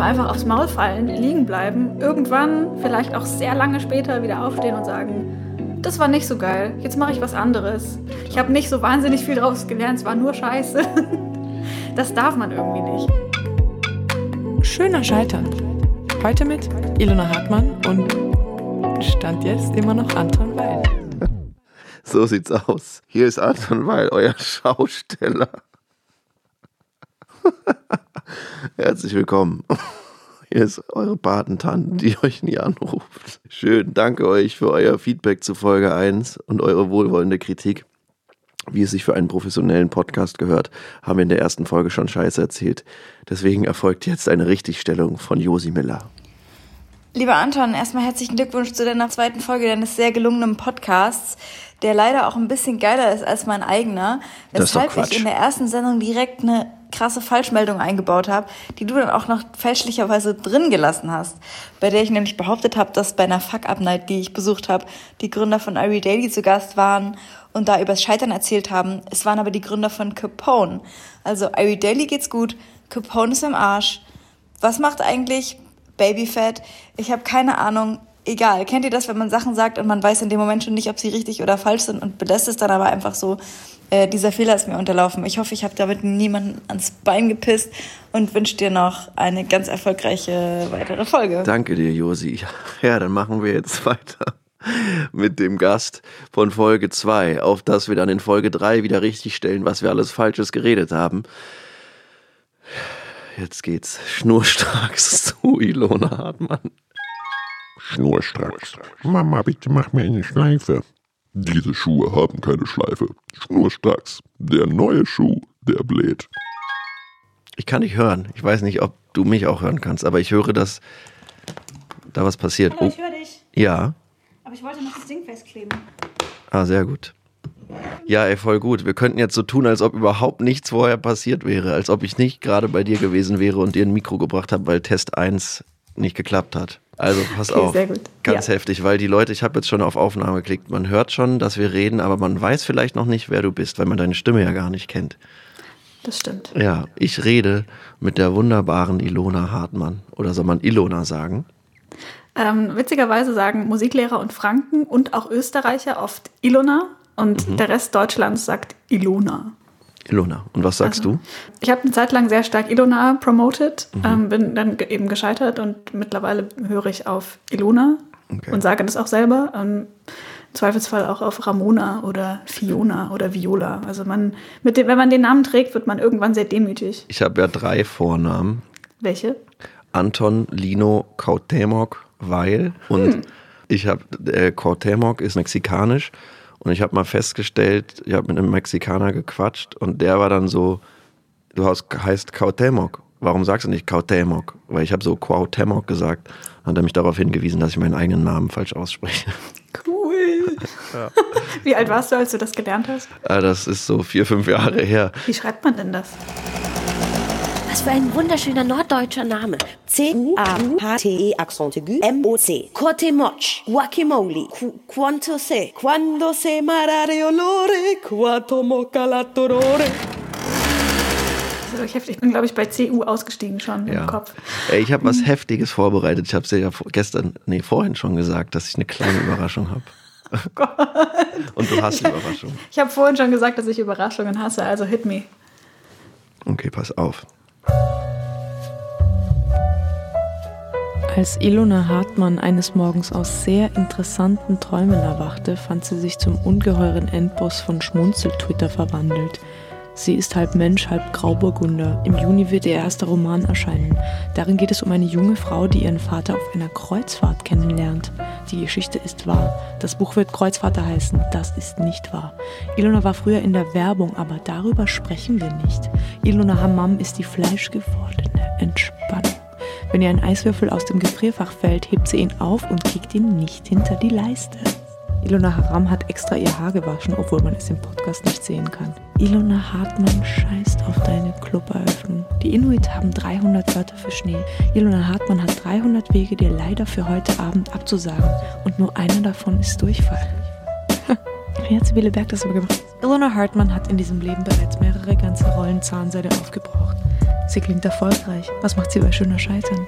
aber einfach aufs Maul fallen, liegen bleiben, irgendwann, vielleicht auch sehr lange später wieder aufstehen und sagen, das war nicht so geil, jetzt mache ich was anderes. Ich habe nicht so wahnsinnig viel draus gelernt, es war nur Scheiße. Das darf man irgendwie nicht. Schöner Scheitern. Heute mit Ilona Hartmann und Stand jetzt immer noch Anton Weil. So sieht's aus. Hier ist Anton Weil, euer Schausteller. Herzlich willkommen. Hier ist eure Patentante, die euch nie anruft. Schön, danke euch für euer Feedback zu Folge 1 und eure wohlwollende Kritik. Wie es sich für einen professionellen Podcast gehört, haben wir in der ersten Folge schon Scheiße erzählt. Deswegen erfolgt jetzt eine Richtigstellung von Josi Miller. Lieber Anton, erstmal herzlichen Glückwunsch zu deiner zweiten Folge deines sehr gelungenen Podcasts, der leider auch ein bisschen geiler ist als mein eigener, weshalb ich in der ersten Sendung direkt eine krasse Falschmeldung eingebaut habe, die du dann auch noch fälschlicherweise drin gelassen hast, bei der ich nämlich behauptet habe, dass bei einer Fuck-Up-Night, die ich besucht habe, die Gründer von Ari Daily zu Gast waren und da übers Scheitern erzählt haben. Es waren aber die Gründer von Capone. Also Ari Daily geht's gut, Capone ist im Arsch. Was macht eigentlich Babyfat? Ich habe keine Ahnung. Egal. Kennt ihr das, wenn man Sachen sagt und man weiß in dem Moment schon nicht, ob sie richtig oder falsch sind und belässt es dann aber einfach so? Äh, dieser Fehler ist mir unterlaufen. Ich hoffe, ich habe damit niemanden ans Bein gepisst und wünsche dir noch eine ganz erfolgreiche weitere Folge. Danke dir, Josi. Ja, dann machen wir jetzt weiter mit dem Gast von Folge 2, auf das wir dann in Folge 3 wieder richtigstellen, was wir alles Falsches geredet haben. Jetzt geht's schnurstracks zu Ilona Hartmann. Schnurstracks. Mama, bitte mach mir eine Schleife. Diese Schuhe haben keine Schleife. Schnurstracks. Der neue Schuh, der bläht. Ich kann dich hören. Ich weiß nicht, ob du mich auch hören kannst, aber ich höre, dass da was passiert. Hallo, ich höre dich. Ja. Aber ich wollte noch das Ding festkleben. Ah, sehr gut. Ja, ey, voll gut. Wir könnten jetzt so tun, als ob überhaupt nichts vorher passiert wäre, als ob ich nicht gerade bei dir gewesen wäre und dir ein Mikro gebracht habe, weil Test 1 nicht geklappt hat. Also pass Okay, auf. sehr gut. Ganz Ja. heftig, weil die Leute, ich habe jetzt schon auf Aufnahme geklickt, man hört schon, dass wir reden, aber man weiß vielleicht noch nicht, wer du bist, weil man deine Stimme ja gar nicht kennt. Das stimmt. Ja, ich rede mit der wunderbaren Ilona Hartmann. Oder soll man Ilona sagen? Ähm, witzigerweise sagen Musiklehrer und Franken und auch Österreicher oft Ilona und der Rest Deutschlands sagt Ilona. Ilona. Und was sagst Also, Ich habe eine Zeit lang sehr stark Ilona promoted, ähm, bin dann eben gescheitert und mittlerweile höre ich auf Ilona Okay. und sage das auch selber. Ähm, Im Zweifelsfall auch auf Ramona oder Fiona oder Viola. Also man, mit dem, wenn man den Namen trägt, wird man irgendwann sehr demütig. du? Ich habe ja drei Vornamen. Welche? Anton Lino Kautemok Weil. Und ich habe, äh, Kautemok ist mexikanisch. Und ich habe mal festgestellt, ich habe mit einem Mexikaner gequatscht und der war dann so, du hast, heißt Kautemok. Warum sagst du nicht Kautemok? Weil ich habe so Cuauhtémoc gesagt. Hat er mich darauf hingewiesen, dass ich meinen eigenen Namen falsch ausspreche. Cool. Wie alt warst du, als du das gelernt hast? Ah, Das ist so vier, fünf Jahre her. Wie schreibt man denn das? Was für ein wunderschöner norddeutscher Name. C-A-H-T-E Accent aigu M-O-C. Quatemoch. Guacamole. Qu- Quanto se. Quando se marare olore. Quanto mocca la torore. Das ist wirklich heftig. Ich bin, glaube ich, bei CU ausgestiegen schon Ja. im Kopf. Ey, ich habe was Heftiges vorbereitet. Ich habe es dir ja gestern, nee, vorhin schon gesagt, dass ich eine kleine Überraschung habe. Und du hast eine Überraschung. Ich habe vorhin schon gesagt, dass ich Überraschungen hasse, also hit me. Okay, pass auf. Als Ilona Hartmann eines Morgens aus sehr interessanten Träumen erwachte, fand sie sich zum ungeheuren Endboss von Schmunzel-Twitter verwandelt. Sie ist halb Mensch, halb Grauburgunder. Im Juni wird ihr erster Roman erscheinen. Darin geht es um eine junge Frau, die ihren Vater auf einer Kreuzfahrt kennenlernt. Die Geschichte ist wahr. Das Buch wird Kreuzvater heißen. Das ist nicht wahr. Ilona war früher in der Werbung, aber darüber sprechen wir nicht. Ilona Hammam ist die fleischgewordene Entspannung. Wenn ihr ein Eiswürfel aus dem Gefrierfach fällt, hebt sie ihn auf und kickt ihn nicht hinter die Leiste. Ilona Haram hat extra ihr Haar gewaschen, obwohl man es im Podcast nicht sehen kann. Ilona Hartmann scheißt auf deine Cluberöffnung. Die Inuit haben 300 Wörter für Schnee. Ilona Hartmann hat 300 Wege, dir leider für heute Abend abzusagen. Und nur einer davon ist Durchfall. Wie hat Sibylle Berg das aber gemacht? Ilona Hartmann hat in diesem Leben bereits mehrere ganze Rollen Zahnseide aufgebraucht. Sie klingt erfolgreich. Was macht sie bei schöner Scheitern?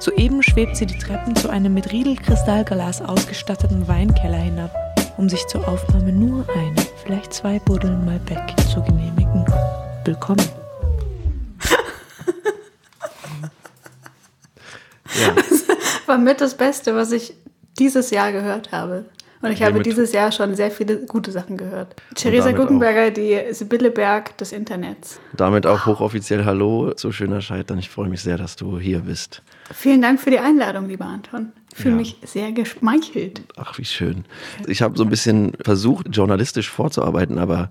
Soeben schwebt sie die Treppen zu einem mit Riedelkristallglas ausgestatteten Weinkeller hinab, um sich zur Aufnahme nur eine, vielleicht zwei Buddeln Malbec zu genehmigen. Willkommen. ja. Das war mit das Beste, was ich dieses Jahr gehört habe. Und ich habe dieses Jahr schon sehr viele gute Sachen gehört. Theresa Guckenberger, die Sibylle Berg des Internets. Damit auch hochoffiziell Hallo zu Schöner Scheitern. Ich freue mich sehr, dass du hier bist. Vielen Dank für die Einladung, lieber Anton. Ich fühle ja. mich sehr geschmeichelt. Ach, wie schön. Ich habe so ein bisschen versucht, journalistisch vorzuarbeiten, aber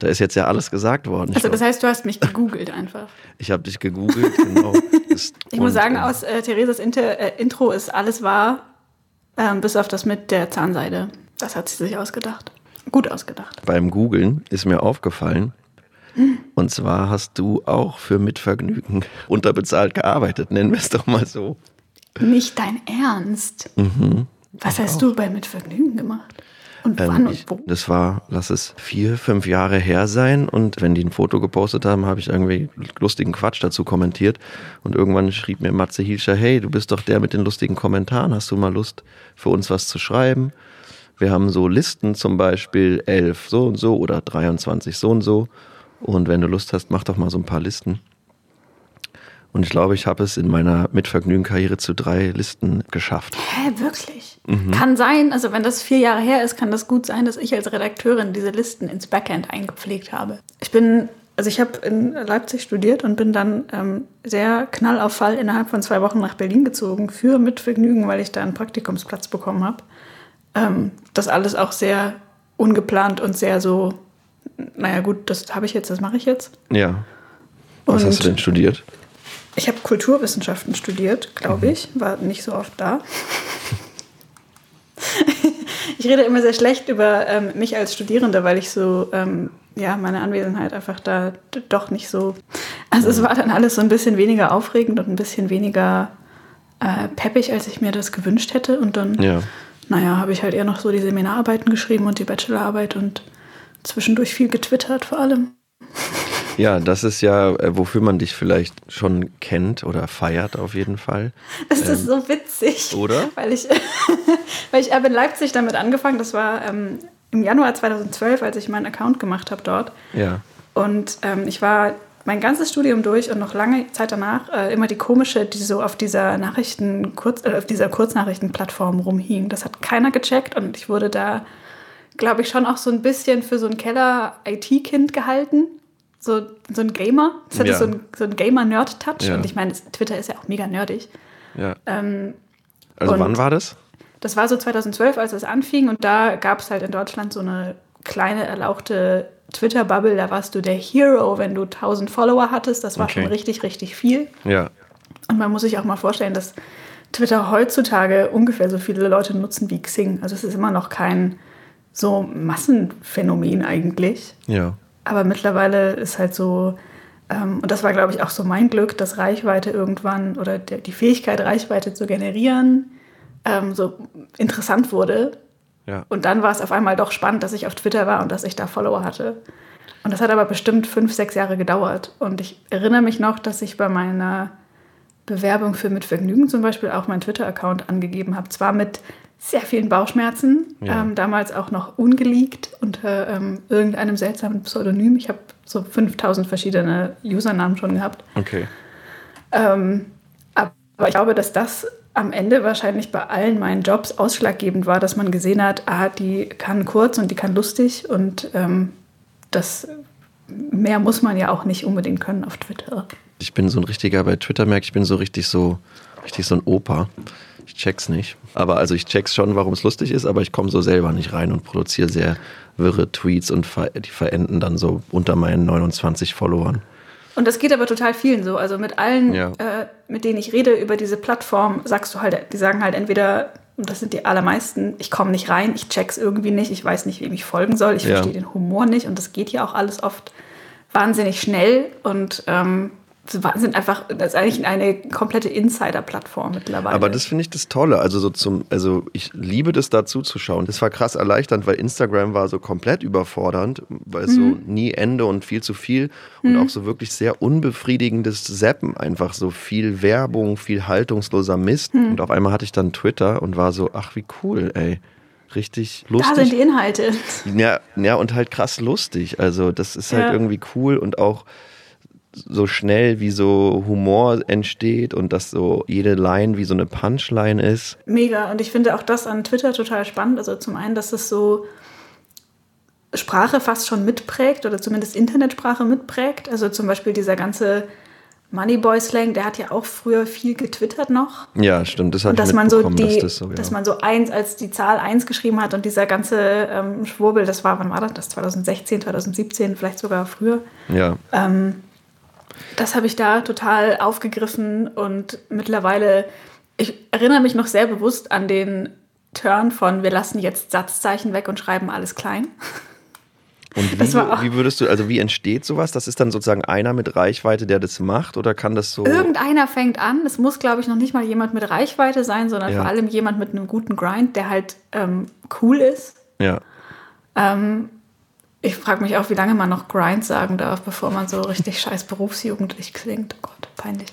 da ist jetzt ja alles gesagt worden. Also das heißt, du hast mich gegoogelt einfach. Ich habe dich gegoogelt, genau. ich muss sagen, aus äh, Theresas Inter, äh, Intro ist alles wahr. Ähm, bis auf das mit der Zahnseide. Das hat sie sich ausgedacht. Gut ausgedacht. Beim Googlen ist mir aufgefallen, hm. und zwar hast du auch für Mitvergnügen unterbezahlt gearbeitet, nennen wir es doch mal so. Nicht dein Ernst? Mhm. Was hast auch. du bei Mitvergnügen gemacht? Und ähm, wann und wo? das war, lass es vier, fünf Jahre her sein. Und wenn die ein Foto gepostet haben, habe ich irgendwie lustigen Quatsch dazu kommentiert. Und irgendwann schrieb mir Matze Hilscher, hey, du bist doch der mit den lustigen Kommentaren. Hast du mal Lust, für uns was zu schreiben? Wir haben so Listen zum Beispiel elf so und so oder 23 so und so. Und wenn du Lust hast, mach doch mal so ein paar Listen. Und ich glaube, ich habe es in meiner Mitvergnügen-Karriere zu drei Listen geschafft. Hä, wirklich? Mhm. Kann sein, also wenn das vier Jahre her ist, kann das gut sein, dass ich als Redakteurin diese Listen ins Backend eingepflegt habe. Ich bin, also ich habe in Leipzig studiert und bin dann ähm, sehr knallauffall innerhalb von zwei Wochen nach Berlin gezogen für Mitvergnügen, weil ich da einen Praktikumsplatz bekommen habe. Ähm, das alles auch sehr ungeplant und sehr so, naja gut, das habe ich jetzt, das mache ich jetzt. Ja. Was und hast du denn studiert? Ich habe Kulturwissenschaften studiert, glaube mhm. ich. War nicht so oft da. ich rede immer sehr schlecht über ähm, mich als Studierende, weil ich so, ähm, ja, meine Anwesenheit einfach da doch nicht so. Also es war dann alles so ein bisschen weniger aufregend und ein bisschen weniger äh, peppig, als ich mir das gewünscht hätte. Und dann, ja. naja, habe ich halt eher noch so die Seminararbeiten geschrieben und die Bachelorarbeit und zwischendurch viel getwittert vor allem. Ja, das ist ja, äh, wofür man dich vielleicht schon kennt oder feiert auf jeden Fall. Das ähm, ist so witzig. Oder? Weil ich, weil ich habe in Leipzig damit angefangen, das war ähm, im Januar 2012, als ich meinen Account gemacht habe dort. Ja. Und ähm, ich war mein ganzes Studium durch und noch lange Zeit danach äh, immer die komische, die so auf dieser Nachrichten, kurz, äh, auf dieser Kurznachrichtenplattform rumhing. Das hat keiner gecheckt und ich wurde da, glaube ich, schon auch so ein bisschen für so ein Keller-IT-Kind gehalten so, so ein Gamer. Das hatte ja. so ein, so ein Gamer-Nerd-Touch. Ja. Und ich meine, Twitter ist ja auch mega nerdig. Ja. Ähm, also wann war das? Das war so 2012, als es anfing. Und da gab es halt in Deutschland so eine kleine, erlauchte Twitter-Bubble. Da warst du der Hero, wenn du 1000 Follower hattest. Das war okay. schon richtig, richtig viel. Ja. Und man muss sich auch mal vorstellen, dass Twitter heutzutage ungefähr so viele Leute nutzen wie Xing. Also es ist immer noch kein so Massenphänomen eigentlich. Ja. Aber mittlerweile ist halt so, ähm, und das war, glaube ich, auch so mein Glück, dass Reichweite irgendwann oder der, die Fähigkeit, Reichweite zu generieren, ähm, so interessant wurde. Ja. Und dann war es auf einmal doch spannend, dass ich auf Twitter war und dass ich da Follower hatte. Und das hat aber bestimmt fünf, sechs Jahre gedauert. Und ich erinnere mich noch, dass ich bei meiner Bewerbung für Mit Vergnügen zum Beispiel auch meinen Twitter-Account angegeben habe. Zwar mit sehr vielen Bauchschmerzen, ja. ähm, damals auch noch ungeleakt unter ähm, irgendeinem seltsamen Pseudonym. Ich habe so 5000 verschiedene Usernamen schon gehabt. Okay. Ähm, aber ich glaube, dass das am Ende wahrscheinlich bei allen meinen Jobs ausschlaggebend war, dass man gesehen hat, ah, die kann kurz und die kann lustig und ähm, das mehr muss man ja auch nicht unbedingt können auf Twitter. Ich bin so ein richtiger, bei Twitter merke ich, bin so richtig so, richtig so ein Opa. Ich check's nicht. Aber also ich check's schon, warum es lustig ist, aber ich komme so selber nicht rein und produziere sehr wirre Tweets und die verenden dann so unter meinen 29 Followern. Und das geht aber total vielen so. Also mit allen, ja. äh, mit denen ich rede über diese Plattform, sagst du halt, die sagen halt entweder, und das sind die allermeisten, ich komme nicht rein, ich check's irgendwie nicht, ich weiß nicht, wem ich folgen soll, ich ja. verstehe den Humor nicht und das geht ja auch alles oft wahnsinnig schnell und ähm, sind einfach, das ist eigentlich eine komplette Insider-Plattform mittlerweile. Aber das finde ich das Tolle. Also so zum, also ich liebe das dazu zu schauen. Das war krass erleichternd, weil Instagram war so komplett überfordernd, weil mhm. so nie Ende und viel zu viel und mhm. auch so wirklich sehr unbefriedigendes Zappen. Einfach so viel Werbung, viel haltungsloser Mist. Mhm. Und auf einmal hatte ich dann Twitter und war so, ach wie cool, ey richtig lustig. Da sind die Inhalte. Ja, ja und halt krass lustig. Also das ist halt ja. irgendwie cool und auch so schnell wie so Humor entsteht und dass so jede Line wie so eine Punchline ist. Mega. Und ich finde auch das an Twitter total spannend. Also zum einen, dass es so Sprache fast schon mitprägt oder zumindest Internetsprache mitprägt. Also zum Beispiel dieser ganze Moneyboy-Slang, der hat ja auch früher viel getwittert noch. Ja, stimmt. Das hat und dass man so die, dass, das so, ja. dass man so eins als die Zahl eins geschrieben hat und dieser ganze ähm, Schwurbel, das war, wann war das? Das 2016, 2017, vielleicht sogar früher. Ja. Ähm, das habe ich da total aufgegriffen und mittlerweile, ich erinnere mich noch sehr bewusst an den Turn von wir lassen jetzt Satzzeichen weg und schreiben alles klein. Und wie, wie, würdest du, also wie entsteht sowas? Das ist dann sozusagen einer mit Reichweite, der das macht oder kann das so? Irgendeiner fängt an. Es muss, glaube ich, noch nicht mal jemand mit Reichweite sein, sondern ja. vor allem jemand mit einem guten Grind, der halt ähm, cool ist. Ja. Ähm, ich frage mich auch, wie lange man noch Grind sagen darf, bevor man so richtig scheiß berufsjugendlich klingt. Oh Gott, peinlich.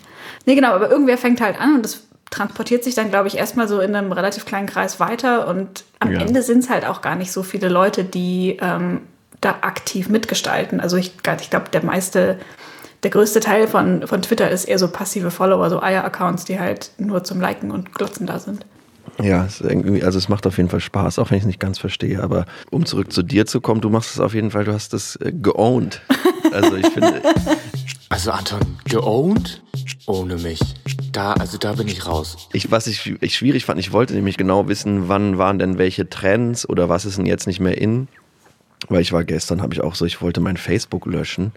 Nee, genau, aber irgendwer fängt halt an und das transportiert sich dann, glaube ich, erstmal so in einem relativ kleinen Kreis weiter. Und am ja. Ende sind es halt auch gar nicht so viele Leute, die ähm, da aktiv mitgestalten. Also ich, ich glaube, der meiste, der größte Teil von, von Twitter ist eher so passive Follower, so Eier-Accounts, die halt nur zum Liken und Glotzen da sind. Ja, es irgendwie, also es macht auf jeden Fall Spaß, auch wenn ich es nicht ganz verstehe. Aber um zurück zu dir zu kommen, du machst es auf jeden Fall, du hast es äh, geowned. Also ich finde. Also Anton, geowned? Ohne mich. Da, also da bin ich raus. Ich, was ich, ich schwierig fand, ich wollte nämlich genau wissen, wann waren denn welche Trends oder was ist denn jetzt nicht mehr in. Weil ich war gestern, habe ich auch so, ich wollte mein Facebook löschen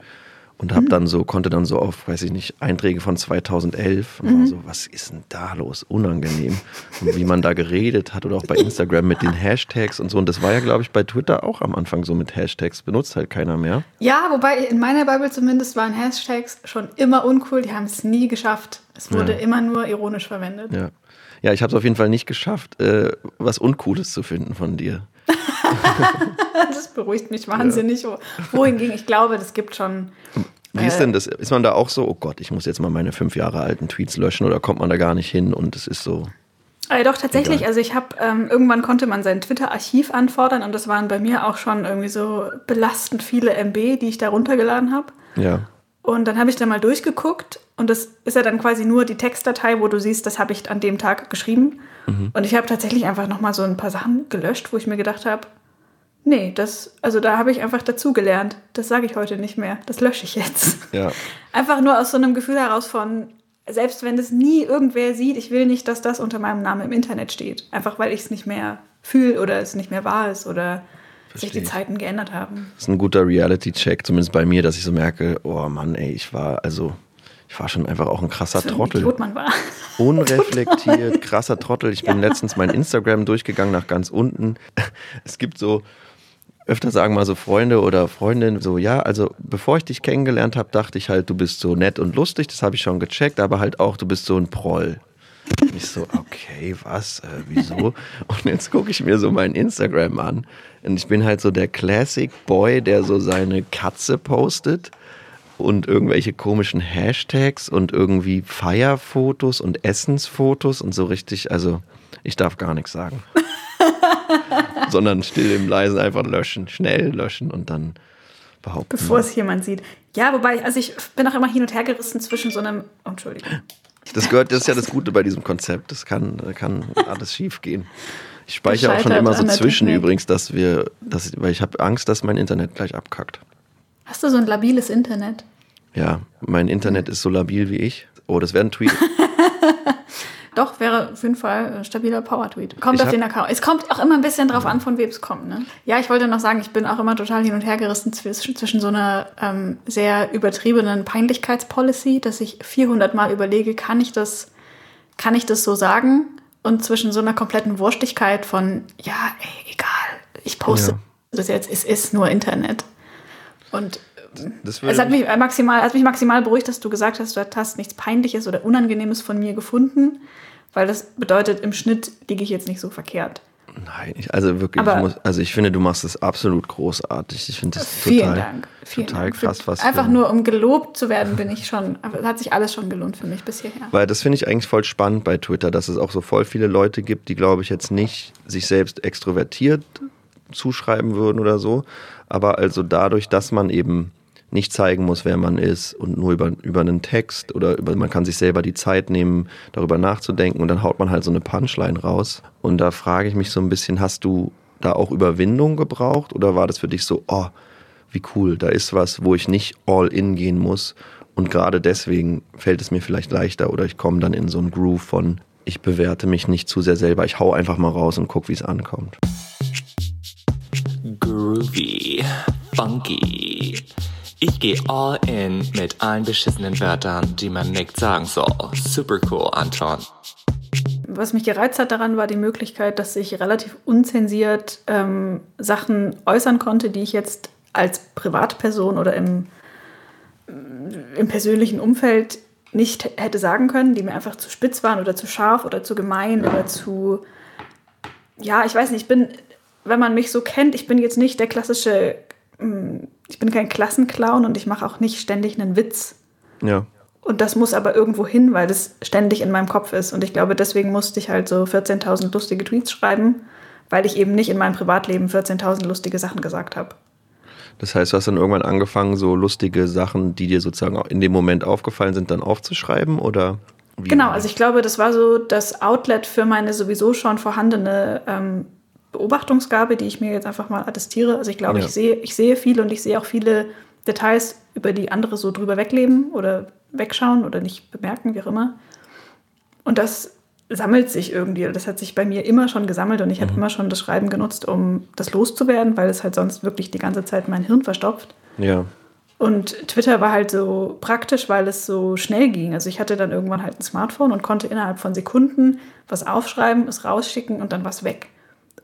und habe mhm. dann so konnte dann so auf weiß ich nicht Einträge von 2011 und mhm. so was ist denn da los? Unangenehm. Und wie man da geredet hat oder auch bei Instagram mit den Hashtags und so. Und das war ja glaube ich bei Twitter auch am Anfang so mit Hashtags. Benutzt halt keiner mehr. Ja wobei in meiner Bibel zumindest waren Hashtags schon immer uncool. Die haben es nie geschafft. Es wurde ja. immer nur ironisch verwendet. Ja. Ja ich habe es auf jeden Fall nicht geschafft äh, was uncooles zu finden von dir das beruhigt mich wahnsinnig. Ja. Wohingegen ich glaube, das gibt schon. Wie ist denn äh, das? Ist man da auch so, oh Gott, ich muss jetzt mal meine fünf Jahre alten Tweets löschen oder kommt man da gar nicht hin und es ist so. Äh, doch, tatsächlich. Egal. Also ich habe, ähm, irgendwann konnte man sein Twitter-Archiv anfordern und das waren bei mir auch schon irgendwie so belastend viele MB, die ich da runtergeladen habe. Ja. Und dann habe ich da mal durchgeguckt und das ist ja dann quasi nur die Textdatei, wo du siehst, das habe ich an dem Tag geschrieben. Mhm. Und ich habe tatsächlich einfach nochmal so ein paar Sachen gelöscht, wo ich mir gedacht habe, Nee, das, also da habe ich einfach dazugelernt. Das sage ich heute nicht mehr. Das lösche ich jetzt. Ja. Einfach nur aus so einem Gefühl heraus von, selbst wenn es nie irgendwer sieht, ich will nicht, dass das unter meinem Namen im Internet steht. Einfach weil ich es nicht mehr fühle oder es nicht mehr wahr ist oder Verstehe sich die Zeiten geändert haben. Das ist ein guter Reality-Check, zumindest bei mir, dass ich so merke, oh Mann, ey, ich war, also ich war schon einfach auch ein krasser Trottel. Idiot man war. Unreflektiert, krasser Trottel. Ich bin ja. letztens mein Instagram durchgegangen nach ganz unten. Es gibt so, öfter sagen mal so Freunde oder Freundinnen so, ja, also bevor ich dich kennengelernt habe, dachte ich halt, du bist so nett und lustig, das habe ich schon gecheckt, aber halt auch, du bist so ein Proll. Und ich so, okay, was, äh, wieso? Und jetzt gucke ich mir so mein Instagram an und ich bin halt so der Classic Boy, der so seine Katze postet und irgendwelche komischen Hashtags und irgendwie Feierfotos und Essensfotos und so richtig, also ich darf gar nichts sagen. sondern still im Leisen einfach löschen, schnell löschen und dann behaupten. Bevor es jemand sieht. Ja, wobei, also ich bin auch immer hin und her gerissen zwischen so einem. Oh, Entschuldigung. Das gehört, das ist ja das Gute bei diesem Konzept. Das kann, kann alles schief gehen. Ich speichere auch schon immer so zwischen Technik. übrigens, dass wir, dass, weil ich habe Angst, dass mein Internet gleich abkackt. Hast du so ein labiles Internet? Ja, mein Internet ist so labil wie ich. Oh, das wäre ein Tweet. Doch, wäre auf jeden Fall ein stabiler Power-Tweet. Kommt ich auf den Account. Es kommt auch immer ein bisschen drauf an, von wem es kommt. Ne? Ja, ich wollte noch sagen, ich bin auch immer total hin und her gerissen zwischen, zwischen so einer ähm, sehr übertriebenen Peinlichkeitspolicy, dass ich 400 Mal überlege, kann ich das, kann ich das so sagen? Und zwischen so einer kompletten Wurstigkeit von, ja, ey, egal, ich poste ja. das jetzt, es ist nur Internet. Und das es hat mich maximal, hat mich maximal beruhigt, dass du gesagt hast, du hast nichts Peinliches oder Unangenehmes von mir gefunden, weil das bedeutet, im Schnitt liege ich jetzt nicht so verkehrt. Nein, ich, also wirklich, ich muss, also ich finde, du machst es absolut großartig. Ich finde das vielen total, Dank. Vielen total Dank. krass, was Einfach nur um gelobt zu werden, bin ich schon, hat sich alles schon gelohnt für mich bis hierher. Weil das finde ich eigentlich voll spannend bei Twitter, dass es auch so voll viele Leute gibt, die, glaube ich, jetzt nicht sich selbst extrovertiert zuschreiben würden oder so. Aber also dadurch, dass man eben nicht zeigen muss, wer man ist und nur über, über einen Text oder über, man kann sich selber die Zeit nehmen, darüber nachzudenken und dann haut man halt so eine Punchline raus. Und da frage ich mich so ein bisschen, hast du da auch Überwindung gebraucht oder war das für dich so, oh, wie cool, da ist was, wo ich nicht all in gehen muss und gerade deswegen fällt es mir vielleicht leichter oder ich komme dann in so einen Groove von, ich bewerte mich nicht zu sehr selber, ich hau einfach mal raus und guck, wie es ankommt. Groovy, funky. Ich gehe all in mit allen beschissenen Wörtern, die man nicht sagen soll. Super cool, Anton. Was mich gereizt hat daran, war die Möglichkeit, dass ich relativ unzensiert ähm, Sachen äußern konnte, die ich jetzt als Privatperson oder im, im persönlichen Umfeld nicht hätte sagen können, die mir einfach zu spitz waren oder zu scharf oder zu gemein oder zu. Ja, ich weiß nicht, ich bin, wenn man mich so kennt, ich bin jetzt nicht der klassische hm, ich bin kein Klassenclown und ich mache auch nicht ständig einen Witz. Ja. Und das muss aber irgendwo hin, weil das ständig in meinem Kopf ist. Und ich glaube, deswegen musste ich halt so 14.000 lustige Tweets schreiben, weil ich eben nicht in meinem Privatleben 14.000 lustige Sachen gesagt habe. Das heißt, du hast dann irgendwann angefangen, so lustige Sachen, die dir sozusagen in dem Moment aufgefallen sind, dann aufzuschreiben oder? Wie? Genau, also ich glaube, das war so das Outlet für meine sowieso schon vorhandene ähm, Beobachtungsgabe, die ich mir jetzt einfach mal attestiere. Also ich glaube, ja. ich, sehe, ich sehe viel und ich sehe auch viele Details, über die andere so drüber wegleben oder wegschauen oder nicht bemerken, wie auch immer. Und das sammelt sich irgendwie. Das hat sich bei mir immer schon gesammelt und ich mhm. habe immer schon das Schreiben genutzt, um das loszuwerden, weil es halt sonst wirklich die ganze Zeit mein Hirn verstopft. Ja. Und Twitter war halt so praktisch, weil es so schnell ging. Also ich hatte dann irgendwann halt ein Smartphone und konnte innerhalb von Sekunden was aufschreiben, es rausschicken und dann was weg.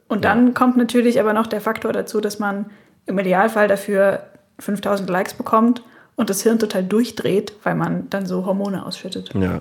Und dann kommt natürlich aber noch der Faktor dazu, dass man im Idealfall dafür 5000 Likes bekommt und das Hirn total durchdreht, weil man dann so Hormone ausschüttet. Ja.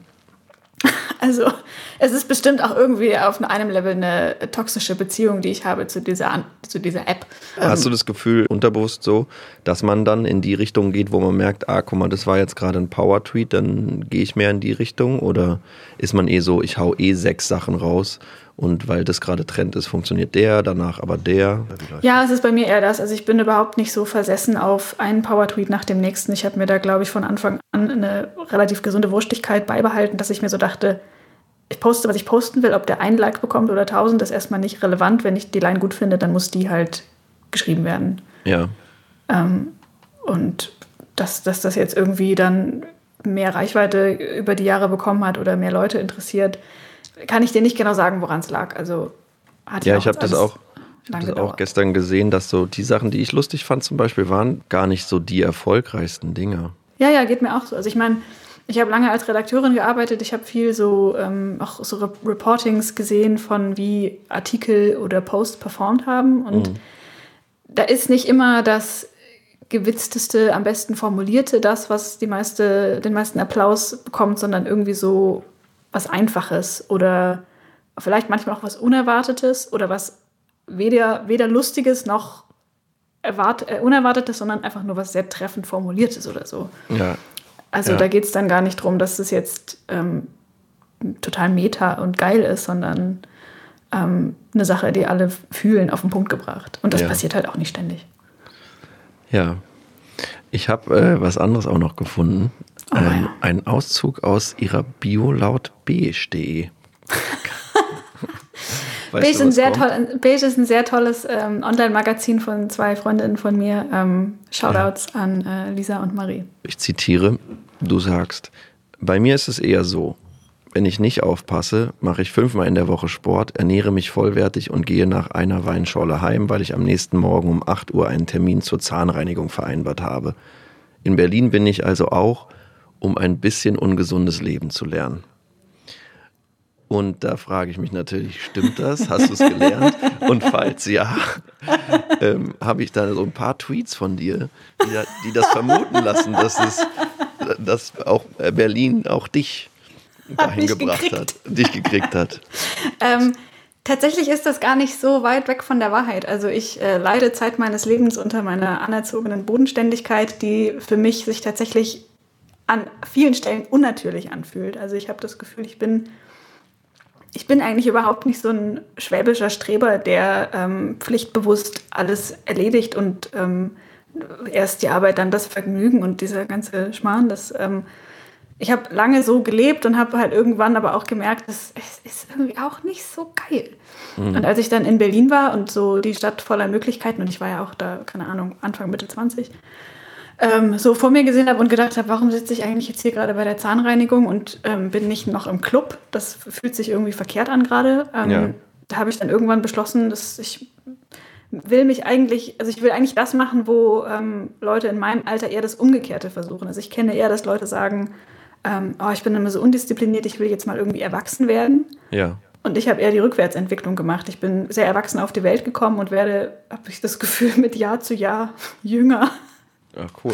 Also es ist bestimmt auch irgendwie auf einem Level eine toxische Beziehung, die ich habe zu dieser, zu dieser App. Hast du das Gefühl unterbewusst so, dass man dann in die Richtung geht, wo man merkt, ah, guck mal, das war jetzt gerade ein Power-Tweet, dann gehe ich mehr in die Richtung? Oder ist man eh so, ich hau eh sechs Sachen raus und weil das gerade Trend ist, funktioniert der, danach aber der. Ja, es ist bei mir eher das. Also ich bin überhaupt nicht so versessen auf einen Power-Tweet nach dem nächsten. Ich habe mir da, glaube ich, von Anfang an eine relativ gesunde Wurstigkeit beibehalten, dass ich mir so dachte, ich poste, was ich posten will, ob der ein Like bekommt oder tausend, ist erstmal nicht relevant. Wenn ich die Line gut finde, dann muss die halt geschrieben werden. Ja. Ähm, und dass, dass das jetzt irgendwie dann mehr Reichweite über die Jahre bekommen hat oder mehr Leute interessiert, kann ich dir nicht genau sagen, woran es lag. Also hat ja, ich habe das auch, hab das auch gestern gesehen, dass so die Sachen, die ich lustig fand zum Beispiel, waren gar nicht so die erfolgreichsten Dinge. Ja, ja, geht mir auch so. Also ich meine, ich habe lange als Redakteurin gearbeitet. Ich habe viel so ähm, auch so Re Reportings gesehen von wie Artikel oder Posts performt haben. Und mhm. da ist nicht immer das gewitzteste, am besten formulierte das, was die meiste, den meisten Applaus bekommt, sondern irgendwie so was Einfaches oder vielleicht manchmal auch was Unerwartetes oder was weder, weder Lustiges noch erwart äh, Unerwartetes, sondern einfach nur was sehr treffend Formuliertes oder so. Ja. Also ja. da geht es dann gar nicht darum, dass es jetzt ähm, total meta und geil ist, sondern ähm, eine Sache, die alle fühlen, auf den Punkt gebracht. Und das ja. passiert halt auch nicht ständig. Ja. Ich habe äh, was anderes auch noch gefunden. Oh, ähm, ja. Ein Auszug aus ihrer Bio laut beige.de. Beige, ist ein sehr toll, Beige ist ein sehr tolles ähm, Online-Magazin von zwei Freundinnen von mir. Ähm, Shoutouts ja. an äh, Lisa und Marie. Ich zitiere, du sagst, bei mir ist es eher so, wenn ich nicht aufpasse, mache ich fünfmal in der Woche Sport, ernähre mich vollwertig und gehe nach einer Weinschorle heim, weil ich am nächsten Morgen um 8 Uhr einen Termin zur Zahnreinigung vereinbart habe. In Berlin bin ich also auch um ein bisschen ungesundes Leben zu lernen. Und da frage ich mich natürlich, stimmt das? Hast du es gelernt? Und falls ja, ähm, habe ich da so ein paar Tweets von dir, die, die das vermuten lassen, dass es, dass auch äh, Berlin auch dich dahin gebracht gekriegt. hat, dich gekriegt hat. Ähm, tatsächlich ist das gar nicht so weit weg von der Wahrheit. Also ich äh, leide Zeit meines Lebens unter meiner anerzogenen Bodenständigkeit, die für mich sich tatsächlich an vielen Stellen unnatürlich anfühlt. Also ich habe das Gefühl, ich bin ich bin eigentlich überhaupt nicht so ein schwäbischer Streber, der ähm, pflichtbewusst alles erledigt und ähm, erst die Arbeit, dann das Vergnügen und dieser ganze Schmarrn. Das, ähm, ich habe lange so gelebt und habe halt irgendwann aber auch gemerkt, es ist irgendwie auch nicht so geil. Mhm. Und als ich dann in Berlin war und so die Stadt voller Möglichkeiten, und ich war ja auch da, keine Ahnung, Anfang, Mitte 20, ähm, so vor mir gesehen habe und gedacht habe, warum sitze ich eigentlich jetzt hier gerade bei der Zahnreinigung und ähm, bin nicht noch im Club? Das fühlt sich irgendwie verkehrt an gerade. Ähm, ja. Da habe ich dann irgendwann beschlossen, dass ich will mich eigentlich, also ich will eigentlich das machen, wo ähm, Leute in meinem Alter eher das Umgekehrte versuchen. Also ich kenne eher, dass Leute sagen, ähm, oh, ich bin immer so undiszipliniert, ich will jetzt mal irgendwie erwachsen werden. Ja. Und ich habe eher die Rückwärtsentwicklung gemacht. Ich bin sehr erwachsen auf die Welt gekommen und werde, habe ich das Gefühl, mit Jahr zu Jahr jünger. Ach, cool.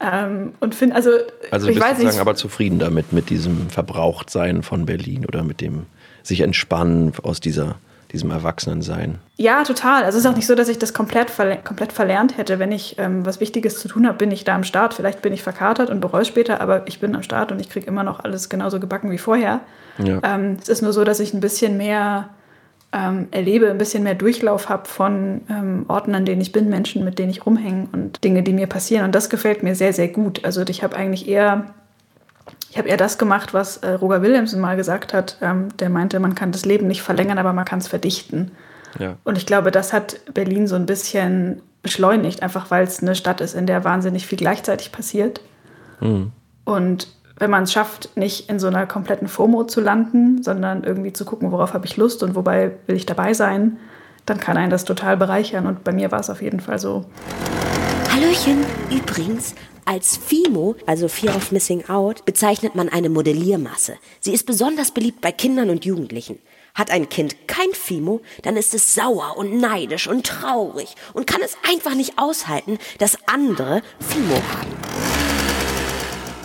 Ähm, und finde, also, also ich weiß nicht. aber zufrieden damit, mit diesem Verbrauchtsein von Berlin oder mit dem sich entspannen aus dieser, diesem Erwachsenensein. Ja, total. Also es ist auch nicht so, dass ich das komplett, verle komplett verlernt hätte. Wenn ich ähm, was Wichtiges zu tun habe, bin ich da am Start. Vielleicht bin ich verkatert und bereue später, aber ich bin am Start und ich kriege immer noch alles genauso gebacken wie vorher. Ja. Ähm, es ist nur so, dass ich ein bisschen mehr ähm, erlebe, ein bisschen mehr Durchlauf habe von ähm, Orten, an denen ich bin, Menschen, mit denen ich rumhänge und Dinge, die mir passieren. Und das gefällt mir sehr, sehr gut. Also ich habe eigentlich eher, ich habe eher das gemacht, was äh, Roger Williamson mal gesagt hat. Ähm, der meinte, man kann das Leben nicht verlängern, aber man kann es verdichten. Ja. Und ich glaube, das hat Berlin so ein bisschen beschleunigt, einfach weil es eine Stadt ist, in der wahnsinnig viel gleichzeitig passiert. Mhm. Und wenn man es schafft, nicht in so einer kompletten FOMO zu landen, sondern irgendwie zu gucken, worauf habe ich Lust und wobei will ich dabei sein, dann kann einen das total bereichern. Und bei mir war es auf jeden Fall so. Hallöchen, übrigens, als FIMO, also Fear of Missing Out, bezeichnet man eine Modelliermasse. Sie ist besonders beliebt bei Kindern und Jugendlichen. Hat ein Kind kein FIMO, dann ist es sauer und neidisch und traurig und kann es einfach nicht aushalten, dass andere FIMO haben.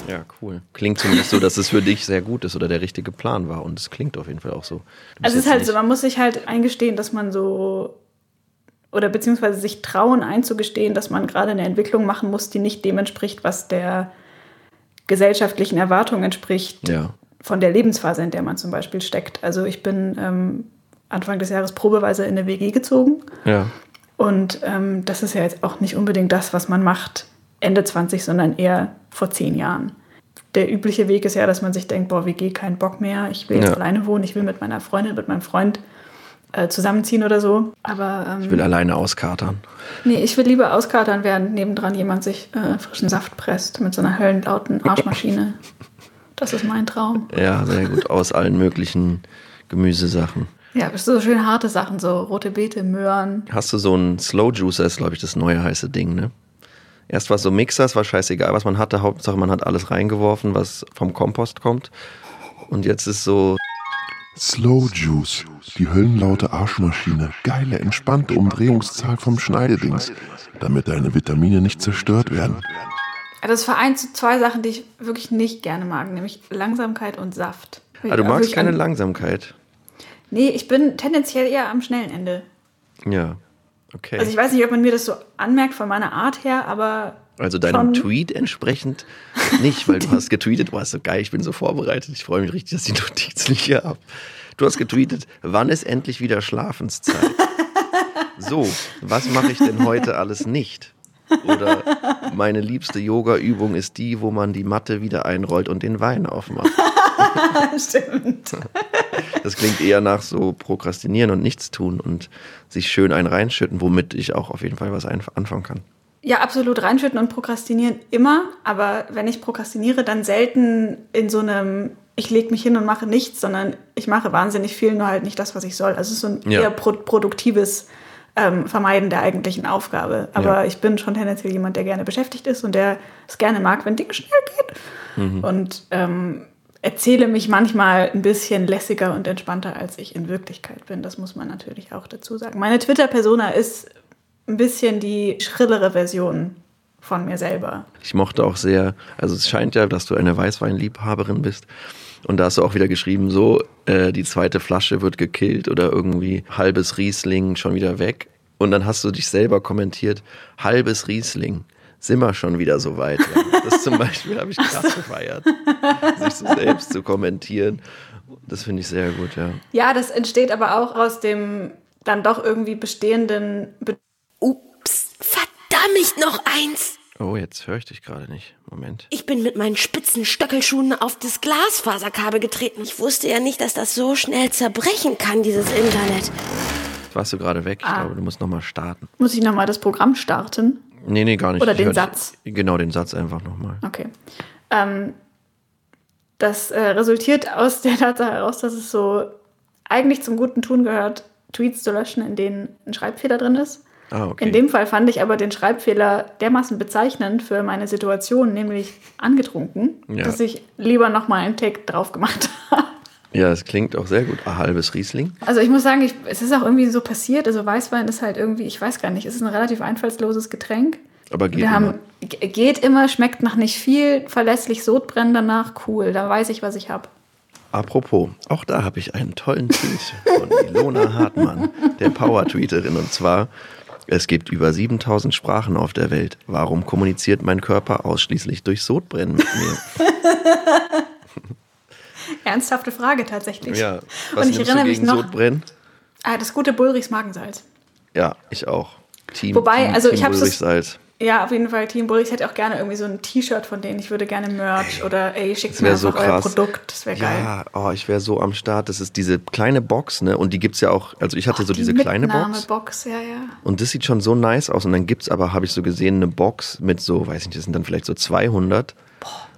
Ja, cool. Klingt zumindest so, dass es für dich sehr gut ist oder der richtige Plan war. Und es klingt auf jeden Fall auch so. Also es ist halt so, man muss sich halt eingestehen, dass man so oder beziehungsweise sich trauen einzugestehen, dass man gerade eine Entwicklung machen muss, die nicht dem entspricht, was der gesellschaftlichen Erwartung entspricht, ja. von der Lebensphase, in der man zum Beispiel steckt. Also ich bin ähm, Anfang des Jahres probeweise in eine WG gezogen. Ja. Und ähm, das ist ja jetzt auch nicht unbedingt das, was man macht Ende 20, sondern eher vor zehn Jahren. Der übliche Weg ist ja, dass man sich denkt, boah, WG, keinen Bock mehr, ich will jetzt ja. alleine wohnen, ich will mit meiner Freundin, mit meinem Freund äh, zusammenziehen oder so. Aber ähm, ich will alleine auskatern. Nee, ich will lieber auskatern, während nebendran jemand sich äh, frischen Saft presst mit so einer höllenlauten Arschmaschine. Das ist mein Traum. Ja, sehr gut. Aus allen möglichen Gemüsesachen. Ja, so schön harte Sachen, so rote Beete, Möhren. Hast du so einen Slow Juicer, ist glaube ich das neue heiße Ding, ne? Erst war so Mixers, war scheißegal, was man hatte. Hauptsache, man hat alles reingeworfen, was vom Kompost kommt. Und jetzt ist so. Slow Juice, die höllenlaute Arschmaschine. Geile, entspannte Umdrehungszahl vom Schneidedings, damit deine Vitamine nicht zerstört werden. Das vereint zwei Sachen, die ich wirklich nicht gerne mag, nämlich Langsamkeit und Saft. Ah, du magst keine Langsamkeit? Nee, ich bin tendenziell eher am schnellen Ende. Ja. Okay. Also ich weiß nicht, ob man mir das so anmerkt von meiner Art her, aber. Also deinem Tweet entsprechend nicht, weil du hast getweetet, du warst so geil, ich bin so vorbereitet, ich freue mich richtig, dass ich die Notiz nicht hier habe. Du hast getweetet, wann ist endlich wieder Schlafenszeit? So, was mache ich denn heute alles nicht? Oder meine liebste Yoga-Übung ist die, wo man die Matte wieder einrollt und den Wein aufmacht. Stimmt. Das klingt eher nach so Prokrastinieren und Nichtstun und sich schön ein reinschütten, womit ich auch auf jeden Fall was anfangen kann. Ja, absolut reinschütten und prokrastinieren immer. Aber wenn ich prokrastiniere, dann selten in so einem, ich lege mich hin und mache nichts, sondern ich mache wahnsinnig viel, nur halt nicht das, was ich soll. Also es ist so ein ja. eher pro produktives ähm, Vermeiden der eigentlichen Aufgabe. Aber ja. ich bin schon tendenziell jemand, der gerne beschäftigt ist und der es gerne mag, wenn Dinge schnell gehen. Mhm. Und ähm, erzähle mich manchmal ein bisschen lässiger und entspannter, als ich in Wirklichkeit bin. Das muss man natürlich auch dazu sagen. Meine Twitter-Persona ist ein bisschen die schrillere Version von mir selber. Ich mochte auch sehr, also es scheint ja, dass du eine Weißweinliebhaberin bist. Und da hast du auch wieder geschrieben, so, äh, die zweite Flasche wird gekillt oder irgendwie halbes Riesling schon wieder weg. Und dann hast du dich selber kommentiert, halbes Riesling sind wir schon wieder so weit. Ja. Das zum Beispiel habe ich krass gefeiert, sich so selbst zu kommentieren. Das finde ich sehr gut, ja. Ja, das entsteht aber auch aus dem dann doch irgendwie bestehenden. Be Ups, verdammt noch eins! Oh, jetzt höre ich dich gerade nicht. Moment. Ich bin mit meinen spitzen Stöckelschuhen auf das Glasfaserkabel getreten. Ich wusste ja nicht, dass das so schnell zerbrechen kann, dieses Internet. Warst du gerade weg? Ich ah. glaube, du musst nochmal starten. Muss ich nochmal das Programm starten? Nee, nee, gar nicht. Oder ich den Satz? Genau, den Satz einfach nochmal. Okay. Ähm, das äh, resultiert aus der Tatsache heraus, dass es so eigentlich zum guten Tun gehört, Tweets zu löschen, in denen ein Schreibfehler drin ist. Ah, okay. In dem Fall fand ich aber den Schreibfehler dermaßen bezeichnend für meine Situation, nämlich angetrunken, ja. dass ich lieber nochmal einen Take drauf gemacht habe. Ja, es klingt auch sehr gut. Ein halbes Riesling. Also ich muss sagen, ich, es ist auch irgendwie so passiert. Also Weißwein ist halt irgendwie, ich weiß gar nicht, es ist ein relativ einfallsloses Getränk. Aber geht Wir immer. Haben, geht immer, schmeckt nach nicht viel, verlässlich Sodbrennen danach, cool. Da weiß ich, was ich habe. Apropos, auch da habe ich einen tollen Tweet von Ilona Hartmann, der Power-Tweeterin. Und zwar, es gibt über 7000 Sprachen auf der Welt. Warum kommuniziert mein Körper ausschließlich durch Sodbrennen mit mir? Ernsthafte Frage tatsächlich. Ja, was Und ich erinnere mich noch. Sodbrennen? Ah, das gute Bullrichs Magensalz. Ja, ich auch. Team, Wobei, Team, also Team ich habe es ja, auf jeden Fall Team Bully. Ich hätte auch gerne irgendwie so ein T-Shirt von denen. Ich würde gerne Merch oder ey, schickt mir so euer Produkt. Das wäre geil. Ja, oh, ich wäre so am Start. Das ist diese kleine Box, ne? Und die gibt es ja auch, also ich hatte oh, so die diese kleine Box. Box, ja, ja. Und das sieht schon so nice aus. Und dann gibt es aber, habe ich so gesehen, eine Box mit so, weiß nicht, das sind dann vielleicht so 200.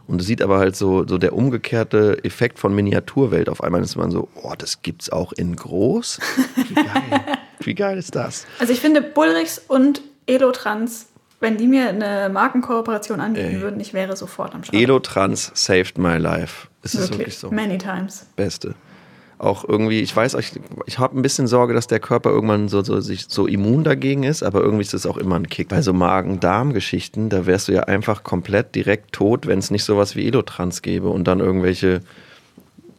Und es sieht aber halt so, so der umgekehrte Effekt von Miniaturwelt. Auf einmal ist man so, oh, das gibt's auch in groß. Wie geil. Wie geil ist das? Also ich finde Bullrichs und Elotrans wenn die mir eine Markenkooperation anbieten Ey. würden, ich wäre sofort am Start. Elotrans saved my life. Ist wirklich? es wirklich so? Many times. Beste. Auch irgendwie, ich weiß, ich, ich habe ein bisschen Sorge, dass der Körper irgendwann so, so, sich so immun dagegen ist, aber irgendwie ist das auch immer ein Kick. Bei so Magen-Darm-Geschichten, da wärst du ja einfach komplett direkt tot, wenn es nicht sowas wie Elotrans gäbe und dann irgendwelche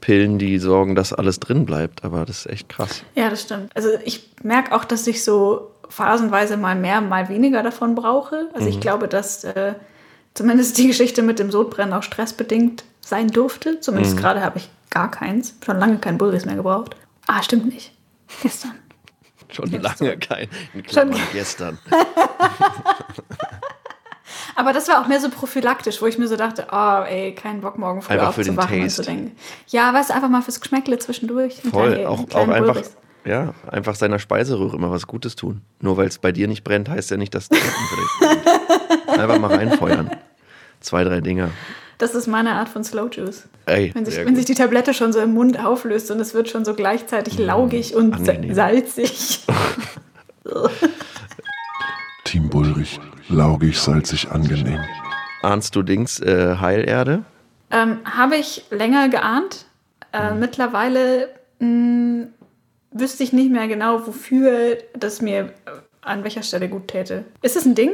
Pillen, die sorgen, dass alles drin bleibt. Aber das ist echt krass. Ja, das stimmt. Also ich merke auch, dass ich so phasenweise mal mehr, mal weniger davon brauche. Also mhm. ich glaube, dass äh, zumindest die Geschichte mit dem Sodbrennen auch stressbedingt sein durfte. Zumindest mhm. gerade habe ich gar keins. Schon lange kein Bulris mehr gebraucht. Ah, stimmt nicht. Gestern. Schon gestern. lange kein. Schon gestern. Aber das war auch mehr so prophylaktisch, wo ich mir so dachte, oh ey, kein Bock morgen früh einfach aufzuwachen und zu denken. Ja, weißt du, einfach mal fürs Geschmäckle zwischendurch. Voll, auch, auch einfach. Ja, einfach seiner Speiseröhre immer was Gutes tun. Nur weil es bei dir nicht brennt, heißt ja nicht, dass es brennt. Einfach mal reinfeuern. Zwei, drei Dinger. Das ist meine Art von Slow Juice. Ey, wenn, sich, wenn sich die Tablette schon so im Mund auflöst und es wird schon so gleichzeitig mm, laugig und angenehm. salzig. Team Bullrich, laugig, salzig, angenehm. Ahnst du Dings äh, Heilerde? Ähm, Habe ich länger geahnt. Äh, hm. Mittlerweile mh, mm, wüsste ich nicht mehr genau, wofür das mir äh, an welcher Stelle gut täte. Ist es ein Ding?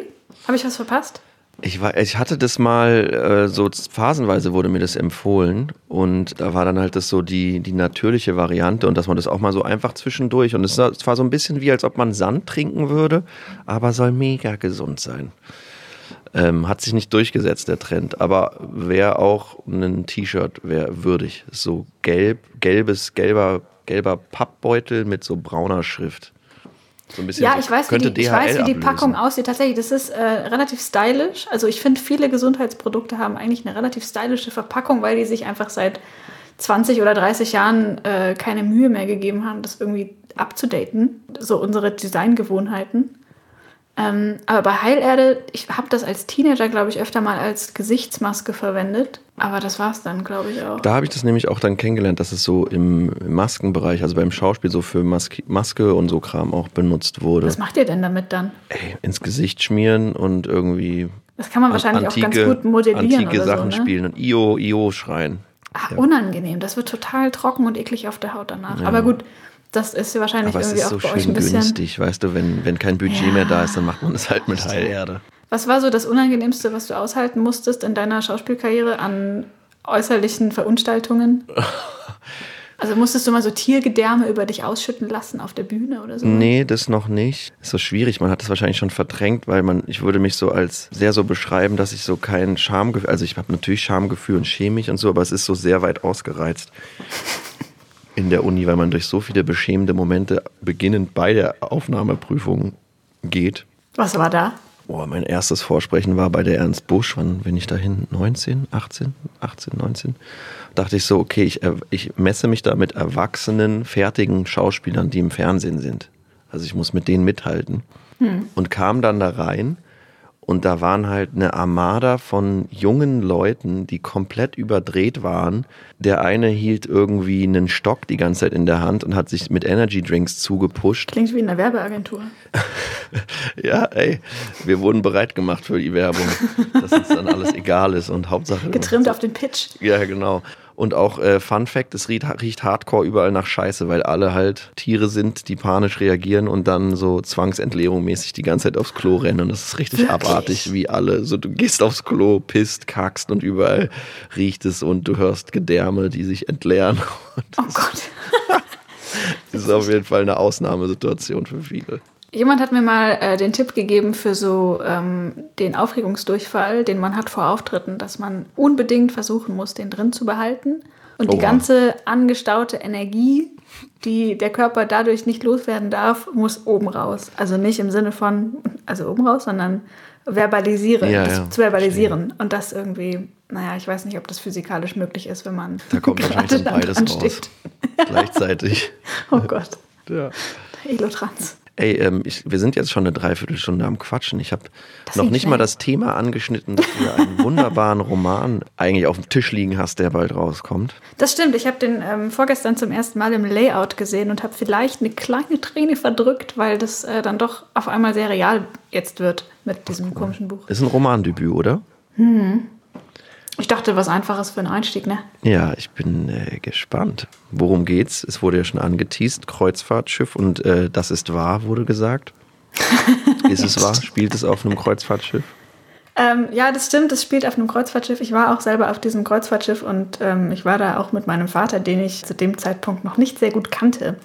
Habe ich was verpasst? Ich, war, ich hatte das mal, äh, so phasenweise wurde mir das empfohlen und da war dann halt das so die, die natürliche Variante und dass man das auch mal so einfach zwischendurch und es war so ein bisschen wie, als ob man Sand trinken würde, aber soll mega gesund sein. Ähm, hat sich nicht durchgesetzt, der Trend, aber wäre auch ein T-Shirt würdig. So gelb, gelbes, gelber gelber Pappbeutel mit so brauner Schrift. So ein bisschen ja, ich weiß, wie die, ich weiß, wie die Packung aussieht. Tatsächlich, das ist äh, relativ stylisch. Also ich finde, viele Gesundheitsprodukte haben eigentlich eine relativ stylische Verpackung, weil die sich einfach seit 20 oder 30 Jahren äh, keine Mühe mehr gegeben haben, das irgendwie abzudaten. So unsere Designgewohnheiten. Ähm, aber bei Heilerde, ich habe das als Teenager, glaube ich, öfter mal als Gesichtsmaske verwendet. Aber das war es dann, glaube ich, auch. Da habe ich das nämlich auch dann kennengelernt, dass es so im Maskenbereich, also beim Schauspiel, so für Maske, Maske und so Kram auch benutzt wurde. Was macht ihr denn damit dann? Ey, ins Gesicht schmieren und irgendwie. Das kann man wahrscheinlich antike, auch ganz gut modellieren. Antike Sachen so, ne? spielen und Io, Io schreien. Ach, ja. unangenehm. Das wird total trocken und eklig auf der Haut danach. Ja. Aber gut, das ist ja wahrscheinlich Aber irgendwie es ist so schön günstig, weißt du, wenn, wenn kein Budget ja. mehr da ist, dann macht man es halt mit Heilerde. Was war so das Unangenehmste, was du aushalten musstest in deiner Schauspielkarriere an äußerlichen Verunstaltungen? Also musstest du mal so Tiergedärme über dich ausschütten lassen auf der Bühne oder so? Nee, das noch nicht. Ist so schwierig. Man hat das wahrscheinlich schon verdrängt, weil man, ich würde mich so als sehr so beschreiben, dass ich so kein Schamgefühl, also ich habe natürlich Schamgefühl und schäme mich und so, aber es ist so sehr weit ausgereizt in der Uni, weil man durch so viele beschämende Momente beginnend bei der Aufnahmeprüfung geht. Was war da? Boah, mein erstes Vorsprechen war bei der Ernst Busch. Wann bin ich dahin? 19, 18, 18, 19? Dachte ich so, okay, ich, ich messe mich da mit erwachsenen, fertigen Schauspielern, die im Fernsehen sind. Also ich muss mit denen mithalten. Hm. Und kam dann da rein und da waren halt eine Armada von jungen Leuten, die komplett überdreht waren. Der eine hielt irgendwie einen Stock die ganze Zeit in der Hand und hat sich mit Energy Drinks zugepusht. Klingt wie in einer Werbeagentur. ja, ey, wir wurden bereit gemacht für die Werbung, dass uns dann alles egal ist und Hauptsache. Getrimmt auf den Pitch. Ja, genau. Und auch äh, Fun Fact, es riecht, riecht hardcore überall nach Scheiße, weil alle halt Tiere sind, die panisch reagieren und dann so Zwangsentleerung mäßig die ganze Zeit aufs Klo rennen. Und das ist richtig Wirklich? abartig, wie alle. So, du gehst aufs Klo, pisst, kackst und überall riecht es und du hörst Gedärme, die sich entleeren. oh Gott. das ist auf jeden Fall eine Ausnahmesituation für viele. Jemand hat mir mal äh, den Tipp gegeben für so ähm, den Aufregungsdurchfall, den man hat vor Auftritten, dass man unbedingt versuchen muss, den drin zu behalten. Und Oha. die ganze angestaute Energie, die der Körper dadurch nicht loswerden darf, muss oben raus. Also nicht im Sinne von, also oben raus, sondern verbalisieren, ja, ja. zu verbalisieren. Und das irgendwie, naja, ich weiß nicht, ob das physikalisch möglich ist, wenn man. Da kommt wahrscheinlich beides raus. Gleichzeitig. oh Gott. Ja. Elotrans. Ey, ähm, ich, wir sind jetzt schon eine Dreiviertelstunde am Quatschen. Ich habe noch nicht schnell. mal das Thema angeschnitten, dass du einen wunderbaren Roman eigentlich auf dem Tisch liegen hast, der bald rauskommt. Das stimmt. Ich habe den ähm, vorgestern zum ersten Mal im Layout gesehen und habe vielleicht eine kleine Träne verdrückt, weil das äh, dann doch auf einmal sehr real jetzt wird mit diesem komischen Buch. Ist ein Romandebüt, oder? Hm. Ich dachte, was Einfaches für einen Einstieg, ne? Ja, ich bin äh, gespannt. Worum geht's? Es wurde ja schon angeteased, Kreuzfahrtschiff und äh, das ist wahr, wurde gesagt. ist es wahr? Spielt es auf einem Kreuzfahrtschiff? Ähm, ja, das stimmt, es spielt auf einem Kreuzfahrtschiff. Ich war auch selber auf diesem Kreuzfahrtschiff und ähm, ich war da auch mit meinem Vater, den ich zu dem Zeitpunkt noch nicht sehr gut kannte.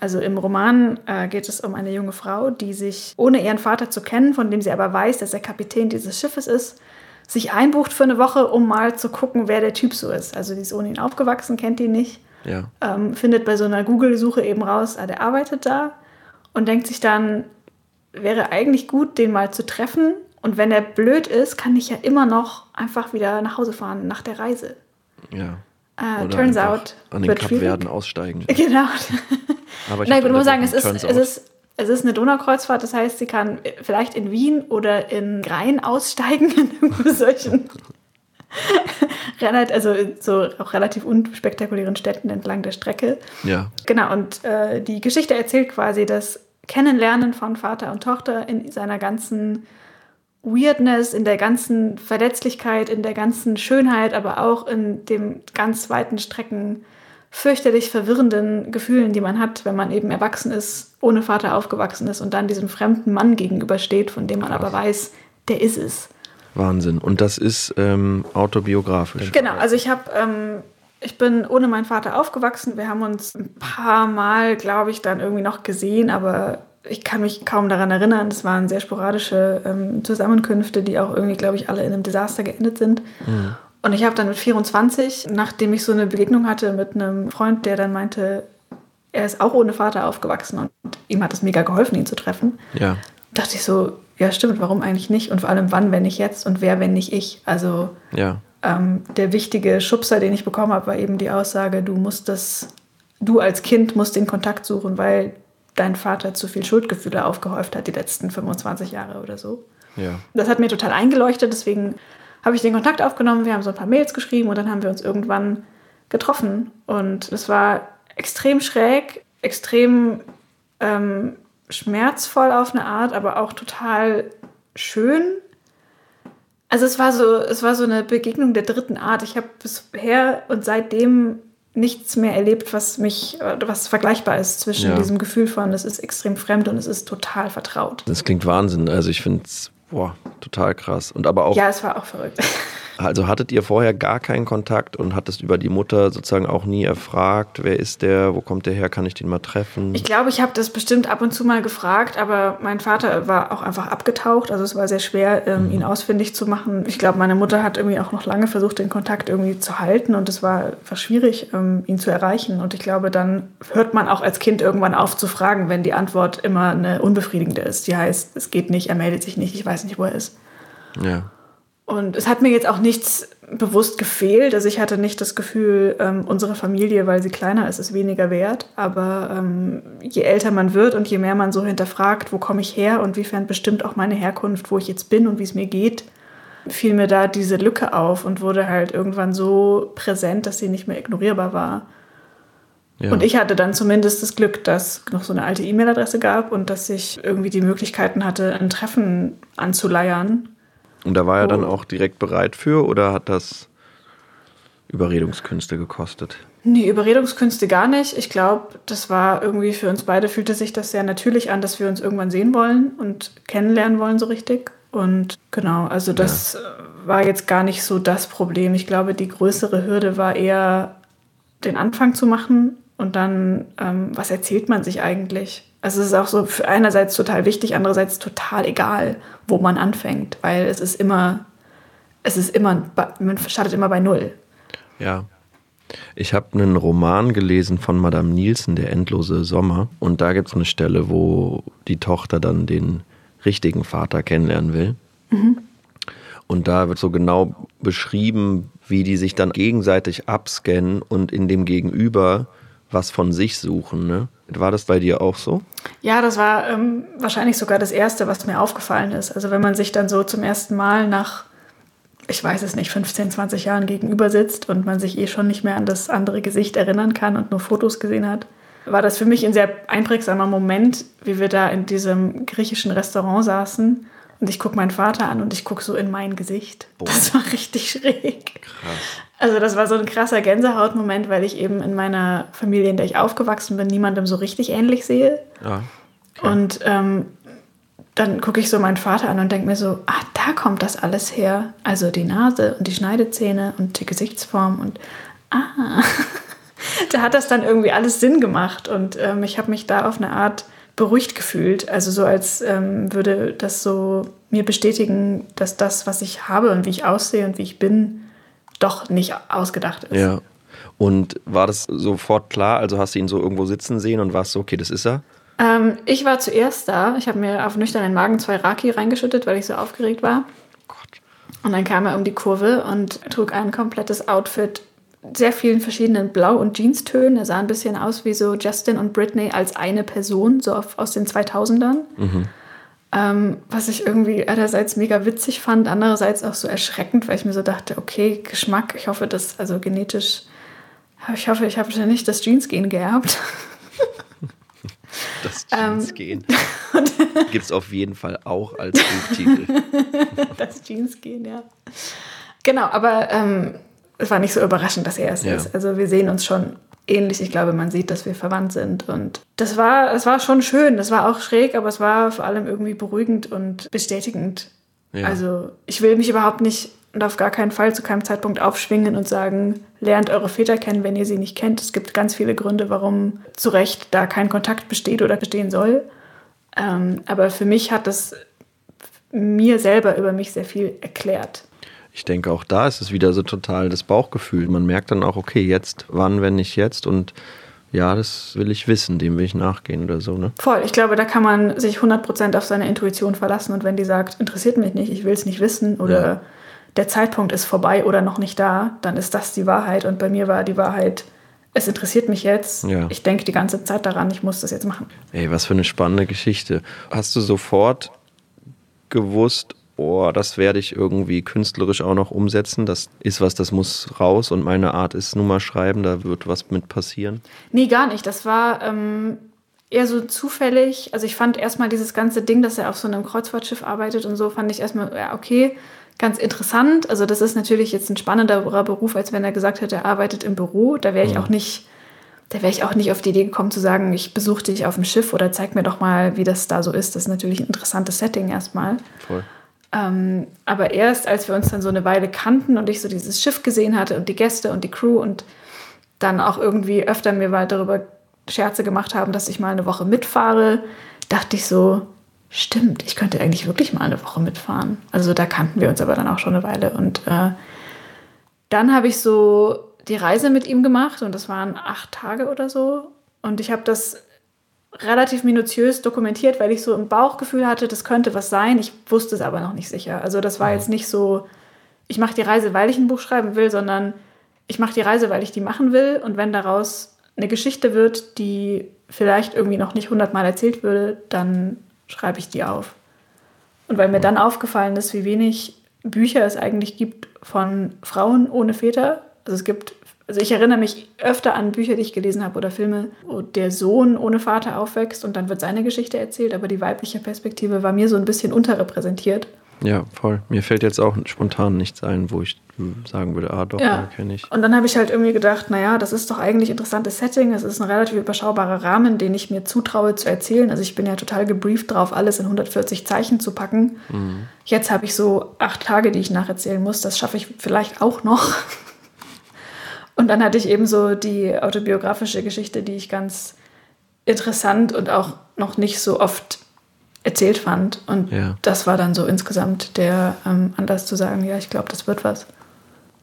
Also im Roman äh, geht es um eine junge Frau, die sich, ohne ihren Vater zu kennen, von dem sie aber weiß, dass er Kapitän dieses Schiffes ist, sich einbucht für eine Woche, um mal zu gucken, wer der Typ so ist. Also die ist ohne ihn aufgewachsen, kennt ihn nicht. Ja. Ähm, findet bei so einer Google-Suche eben raus, ah, der arbeitet da und denkt sich dann, wäre eigentlich gut, den mal zu treffen. Und wenn er blöd ist, kann ich ja immer noch einfach wieder nach Hause fahren nach der Reise. Ja. Äh, turns out. An den Kapverden aussteigen. Genau. Aber ich, Nein, ich muss sagen, es ist, es ist es ist eine Donaukreuzfahrt, das heißt, sie kann vielleicht in Wien oder in Rhein aussteigen, in solchen also so auch relativ unspektakulären Städten entlang der Strecke. Ja. Genau, und äh, die Geschichte erzählt quasi das Kennenlernen von Vater und Tochter in seiner ganzen Weirdness, in der ganzen Verletzlichkeit, in der ganzen Schönheit, aber auch in dem ganz weiten Strecken fürchterlich verwirrenden Gefühlen, die man hat, wenn man eben erwachsen ist, ohne Vater aufgewachsen ist und dann diesem fremden Mann gegenübersteht, von dem man Krass. aber weiß, der ist es. Wahnsinn. Und das ist ähm, autobiografisch. Genau, also ich habe, ähm, ich bin ohne meinen Vater aufgewachsen. Wir haben uns ein paar Mal, glaube ich, dann irgendwie noch gesehen, aber ich kann mich kaum daran erinnern. Das waren sehr sporadische ähm, Zusammenkünfte, die auch irgendwie, glaube ich, alle in einem Desaster geendet sind. Mhm. Und ich habe dann mit 24, nachdem ich so eine Begegnung hatte mit einem Freund, der dann meinte, er ist auch ohne Vater aufgewachsen und ihm hat es mega geholfen, ihn zu treffen. Ja. Dachte ich so, ja stimmt, warum eigentlich nicht? Und vor allem, wann, wenn nicht jetzt und wer, wenn nicht ich? Also ja. ähm, der wichtige Schubser, den ich bekommen habe, war eben die Aussage, du musst das, du als Kind musst den Kontakt suchen, weil dein Vater zu viel Schuldgefühle aufgehäuft hat die letzten 25 Jahre oder so. Ja. Das hat mir total eingeleuchtet, deswegen habe ich den Kontakt aufgenommen, wir haben so ein paar Mails geschrieben und dann haben wir uns irgendwann getroffen. Und es war extrem schräg, extrem ähm, schmerzvoll auf eine Art, aber auch total schön. Also es war so, es war so eine Begegnung der dritten Art. Ich habe bisher und seitdem nichts mehr erlebt, was mich, was vergleichbar ist zwischen ja. diesem Gefühl von, es ist extrem fremd und es ist total vertraut. Das klingt Wahnsinn. Also ich finde es, boah, total krass. Und aber auch. Ja, es war auch verrückt. Also hattet ihr vorher gar keinen Kontakt und hattest über die Mutter sozusagen auch nie erfragt, wer ist der, wo kommt der her, kann ich den mal treffen? Ich glaube, ich habe das bestimmt ab und zu mal gefragt, aber mein Vater war auch einfach abgetaucht. Also es war sehr schwer, ähm, mhm. ihn ausfindig zu machen. Ich glaube, meine Mutter hat irgendwie auch noch lange versucht, den Kontakt irgendwie zu halten und es war, war schwierig, ähm, ihn zu erreichen. Und ich glaube, dann hört man auch als Kind irgendwann auf zu fragen, wenn die Antwort immer eine unbefriedigende ist. Die heißt, es geht nicht, er meldet sich nicht, ich weiß nicht, wo er ist. Ja. Und es hat mir jetzt auch nichts bewusst gefehlt. Also ich hatte nicht das Gefühl, ähm, unsere Familie, weil sie kleiner ist, ist weniger wert. Aber ähm, je älter man wird und je mehr man so hinterfragt, wo komme ich her und wiefern bestimmt auch meine Herkunft, wo ich jetzt bin und wie es mir geht, fiel mir da diese Lücke auf und wurde halt irgendwann so präsent, dass sie nicht mehr ignorierbar war. Ja. Und ich hatte dann zumindest das Glück, dass noch so eine alte E-Mail-Adresse gab und dass ich irgendwie die Möglichkeiten hatte, ein Treffen anzuleiern und da war er dann oh. auch direkt bereit für oder hat das Überredungskünste gekostet? Nee, Überredungskünste gar nicht. Ich glaube, das war irgendwie für uns beide, fühlte sich das sehr natürlich an, dass wir uns irgendwann sehen wollen und kennenlernen wollen so richtig. Und genau, also das ja. war jetzt gar nicht so das Problem. Ich glaube, die größere Hürde war eher, den Anfang zu machen und dann, ähm, was erzählt man sich eigentlich? Also es ist auch so für einerseits total wichtig, andererseits total egal, wo man anfängt, weil es ist immer, es ist immer, man startet immer bei Null. Ja. Ich habe einen Roman gelesen von Madame Nielsen, Der endlose Sommer. Und da gibt es eine Stelle, wo die Tochter dann den richtigen Vater kennenlernen will. Mhm. Und da wird so genau beschrieben, wie die sich dann gegenseitig abscannen und in dem Gegenüber was von sich suchen. Ne? War das bei dir auch so? Ja, das war ähm, wahrscheinlich sogar das Erste, was mir aufgefallen ist. Also wenn man sich dann so zum ersten Mal nach, ich weiß es nicht, 15, 20 Jahren gegenüber sitzt und man sich eh schon nicht mehr an das andere Gesicht erinnern kann und nur Fotos gesehen hat, war das für mich ein sehr einprägsamer Moment, wie wir da in diesem griechischen Restaurant saßen. Und ich gucke meinen Vater an und ich gucke so in mein Gesicht. Boah. Das war richtig schräg. Krass. Also das war so ein krasser Gänsehautmoment, weil ich eben in meiner Familie, in der ich aufgewachsen bin, niemandem so richtig ähnlich sehe. Ja, und ähm, dann gucke ich so meinen Vater an und denke mir so, ah, da kommt das alles her. Also die Nase und die Schneidezähne und die Gesichtsform und ah, da hat das dann irgendwie alles Sinn gemacht und ähm, ich habe mich da auf eine Art beruhigt gefühlt. Also so als ähm, würde das so mir bestätigen, dass das, was ich habe und wie ich aussehe und wie ich bin, doch nicht ausgedacht ist. Ja. Und war das sofort klar? Also hast du ihn so irgendwo sitzen sehen und warst so, okay, das ist er? Ähm, ich war zuerst da. Ich habe mir auf nüchternen Magen zwei Raki reingeschüttet, weil ich so aufgeregt war. Gott. Und dann kam er um die Kurve und trug ein komplettes Outfit, sehr vielen verschiedenen Blau- und Jeanstönen. Er sah ein bisschen aus wie so Justin und Britney als eine Person, so auf, aus den 2000ern. Mhm. Ähm, was ich irgendwie einerseits mega witzig fand, andererseits auch so erschreckend, weil ich mir so dachte, okay, Geschmack, ich hoffe, dass, also genetisch, ich hoffe, ich habe ja nicht das Jeans-Gen geerbt. Das Jeans-Gen. Gibt es auf jeden Fall auch als Buchtitel. das Jeans-Gen, ja. Genau, aber ähm, es war nicht so überraschend, dass er es ja. ist. Also wir sehen uns schon ähnlich. Ich glaube, man sieht, dass wir verwandt sind. Und das war, es war schon schön. Das war auch schräg, aber es war vor allem irgendwie beruhigend und bestätigend. Ja. Also ich will mich überhaupt nicht und auf gar keinen Fall zu keinem Zeitpunkt aufschwingen und sagen, lernt eure Väter kennen, wenn ihr sie nicht kennt. Es gibt ganz viele Gründe, warum zu Recht da kein Kontakt besteht oder bestehen soll. Ähm, aber für mich hat das mir selber über mich sehr viel erklärt ich denke, auch da ist es wieder so total das Bauchgefühl. Man merkt dann auch, okay, jetzt, wann, wenn nicht jetzt und ja, das will ich wissen, dem will ich nachgehen oder so, ne? Voll. Ich glaube, da kann man sich 100% auf seine Intuition verlassen und wenn die sagt, interessiert mich nicht, ich will es nicht wissen oder ja. der Zeitpunkt ist vorbei oder noch nicht da, dann ist das die Wahrheit und bei mir war die Wahrheit, es interessiert mich jetzt. Ja. Ich denke die ganze Zeit daran, ich muss das jetzt machen. Ey, was für eine spannende Geschichte. Hast du sofort gewusst, oh, das werde ich irgendwie künstlerisch auch noch umsetzen. Das ist was, das muss raus und meine Art ist nun mal schreiben, da wird was mit passieren. Nee, gar nicht. Das war ähm, eher so zufällig. Also ich fand erstmal dieses ganze Ding, dass er auf so einem Kreuzfahrtschiff arbeitet und so, fand ich erstmal, ja, okay, ganz interessant. Also das ist natürlich jetzt ein spannenderer Beruf, als wenn er gesagt hätte, er arbeitet im Büro. Da wäre ich mhm. auch nicht, da wäre ich auch nicht auf die Idee gekommen zu sagen, ich besuche dich auf dem Schiff oder zeig mir doch mal, wie das da so ist. Das ist natürlich ein interessantes Setting erstmal. Voll. Ähm, aber erst, als wir uns dann so eine Weile kannten und ich so dieses Schiff gesehen hatte und die Gäste und die Crew und dann auch irgendwie öfter mir mal darüber Scherze gemacht haben, dass ich mal eine Woche mitfahre, dachte ich so, stimmt, ich könnte eigentlich wirklich mal eine Woche mitfahren. Also da kannten wir uns aber dann auch schon eine Weile. Und äh, dann habe ich so die Reise mit ihm gemacht und das waren acht Tage oder so. Und ich habe das relativ minutiös dokumentiert, weil ich so ein Bauchgefühl hatte, das könnte was sein. Ich wusste es aber noch nicht sicher. Also das war jetzt nicht so, ich mache die Reise, weil ich ein Buch schreiben will, sondern ich mache die Reise, weil ich die machen will. Und wenn daraus eine Geschichte wird, die vielleicht irgendwie noch nicht hundertmal erzählt würde, dann schreibe ich die auf. Und weil mir dann aufgefallen ist, wie wenig Bücher es eigentlich gibt von Frauen ohne Väter. Also es gibt, also ich erinnere mich öfter an Bücher, die ich gelesen habe oder Filme, wo der Sohn ohne Vater aufwächst und dann wird seine Geschichte erzählt, aber die weibliche Perspektive war mir so ein bisschen unterrepräsentiert. Ja, voll. Mir fällt jetzt auch spontan nichts ein, wo ich sagen würde, ah doch, ja. kenne ich. Und dann habe ich halt irgendwie gedacht, naja, das ist doch eigentlich ein interessantes Setting. Es ist ein relativ überschaubarer Rahmen, den ich mir zutraue zu erzählen. Also ich bin ja total gebrieft drauf, alles in 140 Zeichen zu packen. Mhm. Jetzt habe ich so acht Tage, die ich nacherzählen muss. Das schaffe ich vielleicht auch noch. Und dann hatte ich eben so die autobiografische Geschichte, die ich ganz interessant und auch noch nicht so oft erzählt fand. Und ja. das war dann so insgesamt der ähm, Anlass zu sagen, ja, ich glaube, das wird was.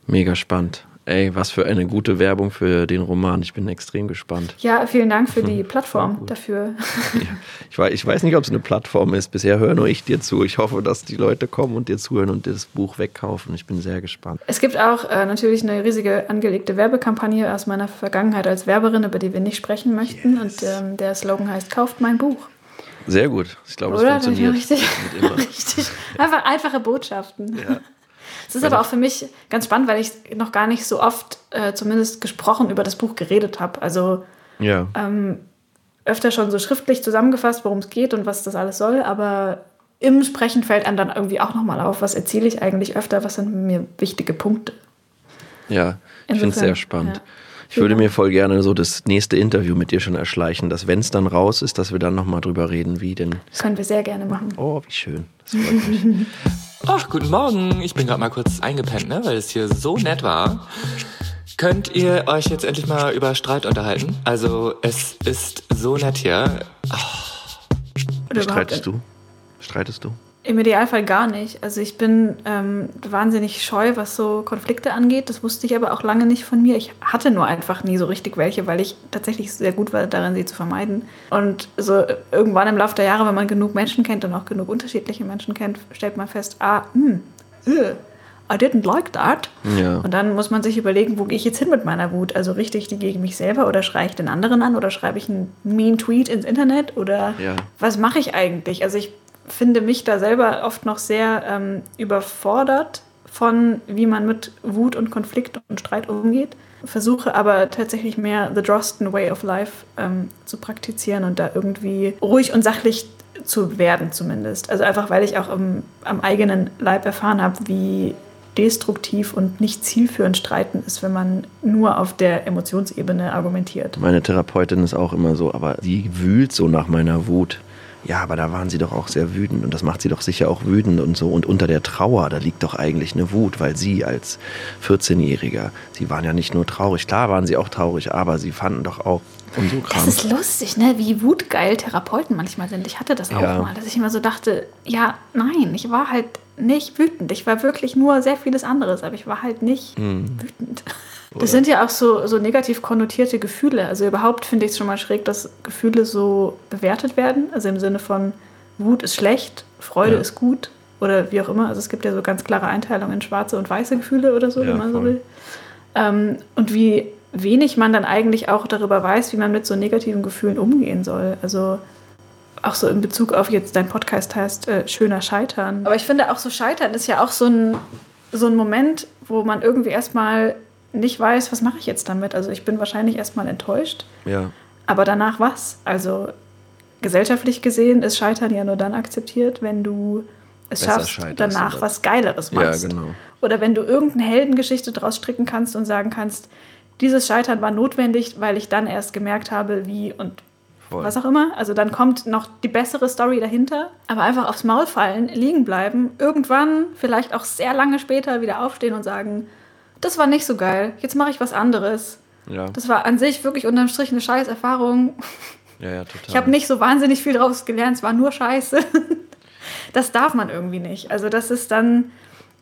Mega spannend. Ey, was für eine gute Werbung für den Roman. Ich bin extrem gespannt. Ja, vielen Dank für die Plattform dafür. Ja, ich, weiß, ich weiß nicht, ob es eine Plattform ist. Bisher höre nur ich dir zu. Ich hoffe, dass die Leute kommen und dir zuhören und das Buch wegkaufen. Ich bin sehr gespannt. Es gibt auch äh, natürlich eine riesige angelegte Werbekampagne aus meiner Vergangenheit als Werberin, über die wir nicht sprechen möchten. Yes. Und ähm, der Slogan heißt: Kauft mein Buch. Sehr gut. Ich glaube, das funktioniert. Richtig, richtig. Einfach einfache Botschaften. Ja. Es ist aber auch für mich ganz spannend, weil ich noch gar nicht so oft äh, zumindest gesprochen über das Buch geredet habe. Also ja. ähm, öfter schon so schriftlich zusammengefasst, worum es geht und was das alles soll, aber im Sprechen fällt einem dann irgendwie auch nochmal auf, was erzähle ich eigentlich öfter, was sind mir wichtige Punkte. Ja, ich finde es sehr spannend. Ja. Ich würde mir voll gerne so das nächste Interview mit dir schon erschleichen, dass wenn es dann raus ist, dass wir dann nochmal drüber reden, wie denn. Das können wir sehr gerne machen. Oh, wie schön. Das freut mich. Ach, guten Morgen. Ich bin gerade mal kurz eingepennt, ne, weil es hier so nett war. Könnt ihr euch jetzt endlich mal über Streit unterhalten? Also, es ist so nett hier. Oh. Streitest du? Streitest du? Im Idealfall gar nicht. Also ich bin ähm, wahnsinnig scheu, was so Konflikte angeht. Das wusste ich aber auch lange nicht von mir. Ich hatte nur einfach nie so richtig welche, weil ich tatsächlich sehr gut war darin, sie zu vermeiden. Und so irgendwann im Laufe der Jahre, wenn man genug Menschen kennt und auch genug unterschiedliche Menschen kennt, stellt man fest, ah, hm, äh, I didn't like that. Ja. Und dann muss man sich überlegen, wo gehe ich jetzt hin mit meiner Wut? Also richte ich die gegen mich selber oder schreie ich den anderen an oder schreibe ich einen mean Tweet ins Internet oder ja. was mache ich eigentlich? Also ich finde mich da selber oft noch sehr ähm, überfordert von, wie man mit Wut und Konflikt und Streit umgeht. Versuche aber tatsächlich mehr The Drosten Way of Life ähm, zu praktizieren und da irgendwie ruhig und sachlich zu werden zumindest. Also einfach, weil ich auch im, am eigenen Leib erfahren habe, wie destruktiv und nicht zielführend streiten ist, wenn man nur auf der Emotionsebene argumentiert. Meine Therapeutin ist auch immer so, aber sie wühlt so nach meiner Wut ja, aber da waren sie doch auch sehr wütend und das macht sie doch sicher auch wütend und so. Und unter der Trauer, da liegt doch eigentlich eine Wut, weil sie als 14-Jähriger, sie waren ja nicht nur traurig, klar waren sie auch traurig, aber sie fanden doch auch und so Kram. Das ist lustig, ne? wie wutgeil Therapeuten manchmal sind. Ich hatte das auch ja. mal, dass ich immer so dachte, ja, nein, ich war halt nicht wütend. Ich war wirklich nur sehr vieles anderes, aber ich war halt nicht hm. wütend. Das sind ja auch so, so negativ konnotierte Gefühle. Also überhaupt finde ich es schon mal schräg, dass Gefühle so bewertet werden. Also im Sinne von Wut ist schlecht, Freude ja. ist gut oder wie auch immer. Also es gibt ja so ganz klare Einteilungen in schwarze und weiße Gefühle oder so, ja, wenn man voll. so will. Ähm, und wie wenig man dann eigentlich auch darüber weiß, wie man mit so negativen Gefühlen umgehen soll. Also auch so in Bezug auf jetzt dein Podcast heißt äh, schöner Scheitern. Aber ich finde auch so Scheitern ist ja auch so ein, so ein Moment, wo man irgendwie erstmal nicht weiß, was mache ich jetzt damit. Also ich bin wahrscheinlich erstmal enttäuscht. Ja. Aber danach was? Also gesellschaftlich gesehen ist Scheitern ja nur dann akzeptiert, wenn du es schaffst, danach was Geileres machst. Ja, genau. Oder wenn du irgendeine Heldengeschichte draus stricken kannst und sagen kannst, dieses Scheitern war notwendig, weil ich dann erst gemerkt habe, wie und Voll. was auch immer. Also dann kommt noch die bessere Story dahinter. Aber einfach aufs Maul fallen, liegen bleiben, irgendwann, vielleicht auch sehr lange später wieder aufstehen und sagen, das war nicht so geil, jetzt mache ich was anderes. Ja. Das war an sich wirklich unterm Strich eine scheiß Erfahrung. Ja, ja, total. Ich habe nicht so wahnsinnig viel draus gelernt, es war nur scheiße. Das darf man irgendwie nicht. Also das ist dann,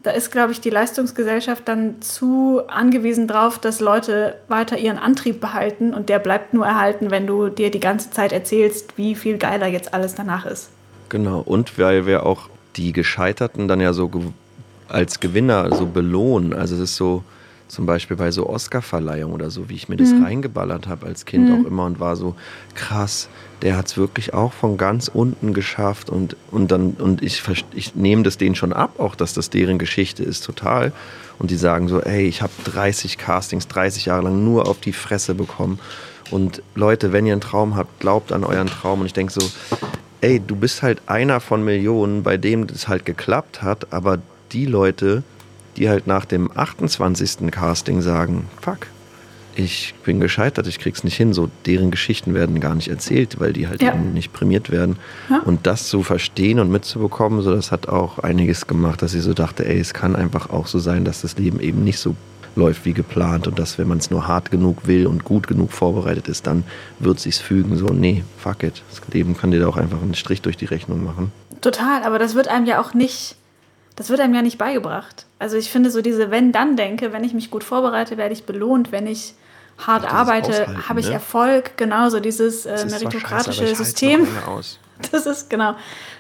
da ist, glaube ich, die Leistungsgesellschaft dann zu angewiesen drauf, dass Leute weiter ihren Antrieb behalten und der bleibt nur erhalten, wenn du dir die ganze Zeit erzählst, wie viel geiler jetzt alles danach ist. Genau, und weil wir auch die Gescheiterten dann ja so als Gewinner so belohnen. Also es ist so, zum Beispiel bei so Oscar-Verleihungen oder so, wie ich mir das mhm. reingeballert habe als Kind mhm. auch immer und war so krass, der hat es wirklich auch von ganz unten geschafft und, und dann und ich, ich nehme das denen schon ab, auch dass das deren Geschichte ist total und die sagen so, ey, ich habe 30 Castings, 30 Jahre lang nur auf die Fresse bekommen und Leute, wenn ihr einen Traum habt, glaubt an euren Traum und ich denke so, ey, du bist halt einer von Millionen, bei dem das halt geklappt hat, aber die Leute, die halt nach dem 28. Casting sagen, fuck, ich bin gescheitert, ich krieg's nicht hin. So, deren Geschichten werden gar nicht erzählt, weil die halt ja. eben nicht prämiert werden. Ja. Und das zu verstehen und mitzubekommen, so das hat auch einiges gemacht, dass ich so dachte, ey, es kann einfach auch so sein, dass das Leben eben nicht so läuft wie geplant und dass wenn man es nur hart genug will und gut genug vorbereitet ist, dann wird sich's fügen. So, nee, fuck it. Das Leben kann dir da auch einfach einen Strich durch die Rechnung machen. Total, aber das wird einem ja auch nicht das wird einem ja nicht beigebracht. Also ich finde so diese Wenn-Dann-Denke, wenn ich mich gut vorbereite, werde ich belohnt, wenn ich hart arbeite, habe ich ne? Erfolg. Genauso dieses äh, meritokratische scheiße, System. Das ist genau.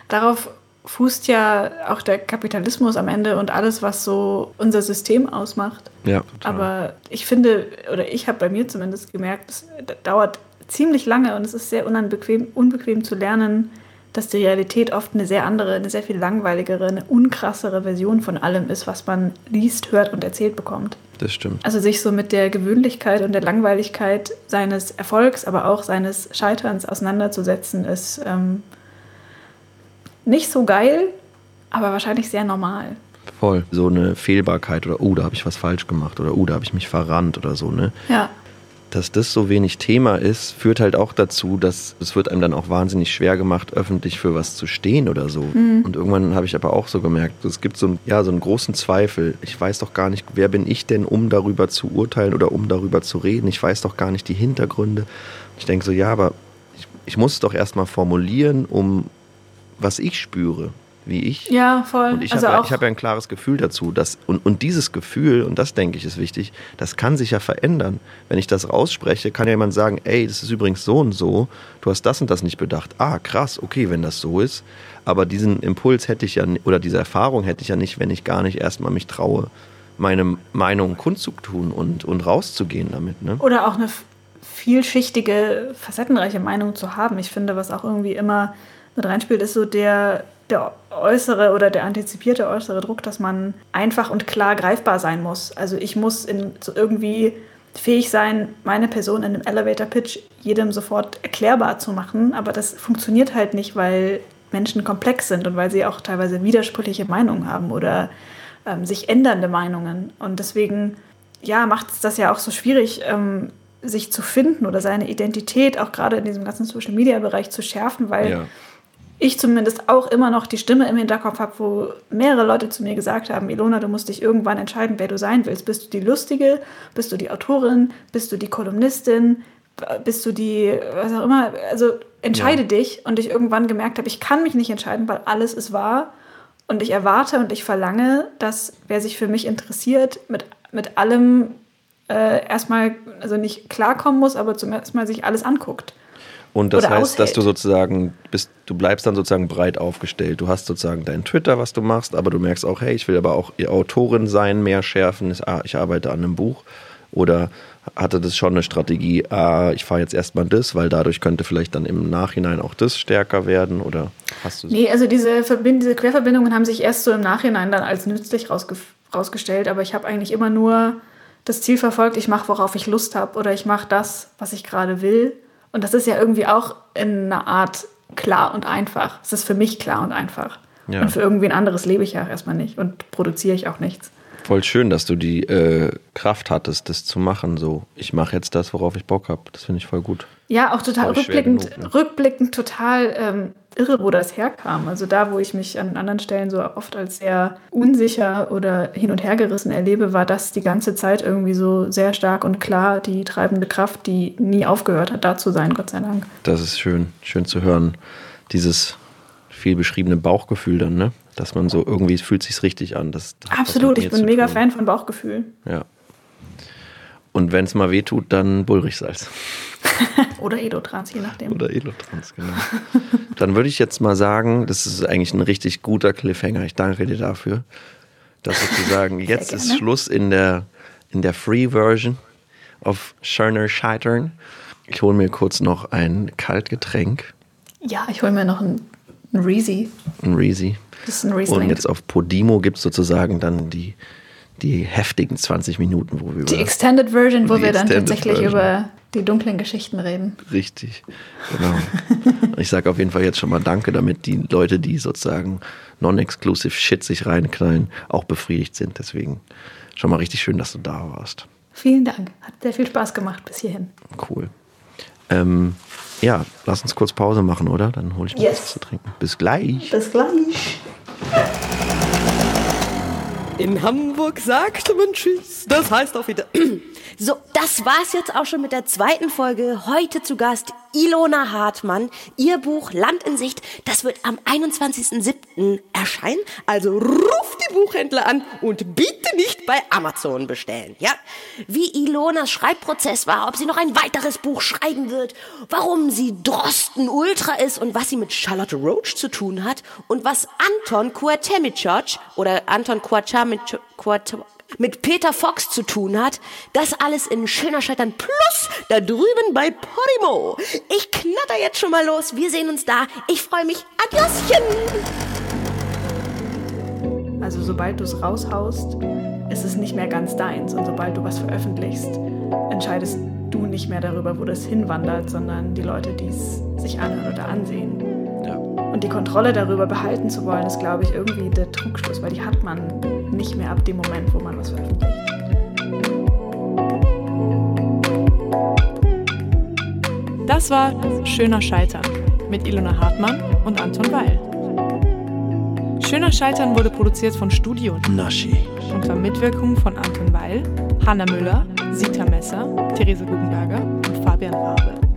Darauf fußt ja auch der Kapitalismus am Ende und alles, was so unser System ausmacht. Ja, total. Aber ich finde, oder ich habe bei mir zumindest gemerkt, es dauert ziemlich lange und es ist sehr unbequem, unbequem zu lernen, dass die Realität oft eine sehr andere, eine sehr viel langweiligere, eine unkrassere Version von allem ist, was man liest, hört und erzählt bekommt. Das stimmt. Also sich so mit der Gewöhnlichkeit und der Langweiligkeit seines Erfolgs, aber auch seines Scheiterns auseinanderzusetzen, ist ähm, nicht so geil, aber wahrscheinlich sehr normal. Voll. So eine Fehlbarkeit oder, oh, da habe ich was falsch gemacht oder, oh, da habe ich mich verrannt oder so, ne? Ja dass das so wenig Thema ist, führt halt auch dazu, dass es wird einem dann auch wahnsinnig schwer gemacht, öffentlich für was zu stehen oder so. Mhm. Und irgendwann habe ich aber auch so gemerkt, es gibt so, ein, ja, so einen großen Zweifel. Ich weiß doch gar nicht, wer bin ich denn, um darüber zu urteilen oder um darüber zu reden. Ich weiß doch gar nicht die Hintergründe. Ich denke so, ja, aber ich, ich muss es doch erstmal formulieren, um was ich spüre wie ich. Ja, voll. Und ich also habe ja, hab ja ein klares Gefühl dazu. Dass, und, und dieses Gefühl, und das denke ich ist wichtig, das kann sich ja verändern. Wenn ich das rausspreche, kann ja jemand sagen, ey, das ist übrigens so und so, du hast das und das nicht bedacht. Ah, krass, okay, wenn das so ist. Aber diesen Impuls hätte ich ja, oder diese Erfahrung hätte ich ja nicht, wenn ich gar nicht erstmal mich traue, meine Meinung kundzutun und, und rauszugehen damit. Ne? Oder auch eine vielschichtige, facettenreiche Meinung zu haben. Ich finde, was auch irgendwie immer mit reinspielt, ist so der der äußere oder der antizipierte äußere Druck, dass man einfach und klar greifbar sein muss. Also ich muss in, so irgendwie fähig sein, meine Person in einem Elevator-Pitch jedem sofort erklärbar zu machen. Aber das funktioniert halt nicht, weil Menschen komplex sind und weil sie auch teilweise widersprüchliche Meinungen haben oder ähm, sich ändernde Meinungen. Und deswegen, ja, macht es das ja auch so schwierig, ähm, sich zu finden oder seine Identität auch gerade in diesem ganzen Social-Media-Bereich zu schärfen, weil ja ich zumindest auch immer noch die Stimme im Hinterkopf habe, wo mehrere Leute zu mir gesagt haben, Ilona, du musst dich irgendwann entscheiden, wer du sein willst. Bist du die Lustige? Bist du die Autorin? Bist du die Kolumnistin? Bist du die, was auch immer? Also entscheide ja. dich. Und ich irgendwann gemerkt habe, ich kann mich nicht entscheiden, weil alles ist wahr. Und ich erwarte und ich verlange, dass wer sich für mich interessiert, mit, mit allem äh, erstmal, also nicht klarkommen muss, aber zum ersten Mal sich alles anguckt. Und das heißt, aushält. dass du sozusagen bist, du bleibst dann sozusagen breit aufgestellt. Du hast sozusagen dein Twitter, was du machst, aber du merkst auch, hey, ich will aber auch Autorin sein, mehr schärfen. Ah, ich arbeite an einem Buch. Oder hatte das schon eine Strategie, ah, ich fahre jetzt erstmal das, weil dadurch könnte vielleicht dann im Nachhinein auch das stärker werden? Oder hast du Nee, also diese, Verbind diese Querverbindungen haben sich erst so im Nachhinein dann als nützlich rausge rausgestellt, aber ich habe eigentlich immer nur das Ziel verfolgt, ich mache, worauf ich Lust habe oder ich mache das, was ich gerade will und das ist ja irgendwie auch in einer Art klar und einfach. Es ist für mich klar und einfach. Ja. Und für irgendwen anderes lebe ich ja auch erstmal nicht und produziere ich auch nichts. Voll schön, dass du die äh, Kraft hattest, das zu machen. So, ich mache jetzt das, worauf ich Bock habe. Das finde ich voll gut. Ja, auch total rückblickend, genug, ne? rückblickend total ähm, irre, wo das herkam. Also da, wo ich mich an anderen Stellen so oft als sehr unsicher oder hin und her gerissen erlebe, war das die ganze Zeit irgendwie so sehr stark und klar die treibende Kraft, die nie aufgehört hat, da zu sein, Gott sei Dank. Das ist schön, schön zu hören. Dieses viel beschriebene Bauchgefühl dann, ne? Dass man so irgendwie, es fühlt sich richtig an. Das, Absolut, ich bin mega Fan von Bauchgefühl. Ja. Und wenn es mal weh tut, dann Bullrichsalz. Oder Edotrans, je nachdem. Oder Edotrans, genau. dann würde ich jetzt mal sagen, das ist eigentlich ein richtig guter Cliffhanger. Ich danke dir dafür. Dass sozusagen jetzt ist Schluss in der, in der Free Version of Schörner Scheitern. Ich hole mir kurz noch ein Kaltgetränk. Ja, ich hole mir noch ein, ein Reezy. Ein Reezy. Das ist ein Riesling. Und jetzt auf Podimo gibt es sozusagen dann die, die heftigen 20 Minuten, wo wir Die Extended Version, wo wir dann tatsächlich Version. über die dunklen Geschichten reden. Richtig, genau. ich sage auf jeden Fall jetzt schon mal Danke, damit die Leute, die sozusagen non-exclusive Shit sich reinknallen, auch befriedigt sind. Deswegen schon mal richtig schön, dass du da warst. Vielen Dank. Hat sehr viel Spaß gemacht bis hierhin. Cool. Ähm, ja, lass uns kurz Pause machen, oder? Dann hole ich mir yes. was zu trinken. Bis gleich. Bis gleich. In Hamburg sagte man Tschüss. Das heißt auch wieder. So, das war's jetzt auch schon mit der zweiten Folge. Heute zu Gast Ilona Hartmann. Ihr Buch Land in Sicht, das wird am 21.07. erscheinen. Also ruft die Buchhändler an und bitte nicht bei Amazon bestellen. Ja? Wie Ilonas Schreibprozess war, ob sie noch ein weiteres Buch schreiben wird, warum sie Drosten Ultra ist und was sie mit Charlotte Roach zu tun hat und was Anton Kuatemicic oder Anton Kuatemicic mit Peter Fox zu tun hat. Das alles in schöner Scheitern plus da drüben bei Podimo. Ich knatter jetzt schon mal los. Wir sehen uns da. Ich freue mich. Adioschen! Also sobald du es raushaust, ist es nicht mehr ganz deins. Und sobald du was veröffentlichst, entscheidest du nicht mehr darüber, wo das hinwandert, sondern die Leute, die es sich anhören oder ansehen. Und die Kontrolle darüber behalten zu wollen, ist, glaube ich, irgendwie der Trugschluss, weil die hat man nicht mehr ab dem Moment, wo man was veröffentlicht. Das war Schöner Scheitern mit Ilona Hartmann und Anton Weil. Schöner Scheitern wurde produziert von Studio Naschi unter Mitwirkung von Anton Weil, Hanna Müller, Sita Messer, Therese Guggenberger und Fabian Rabe.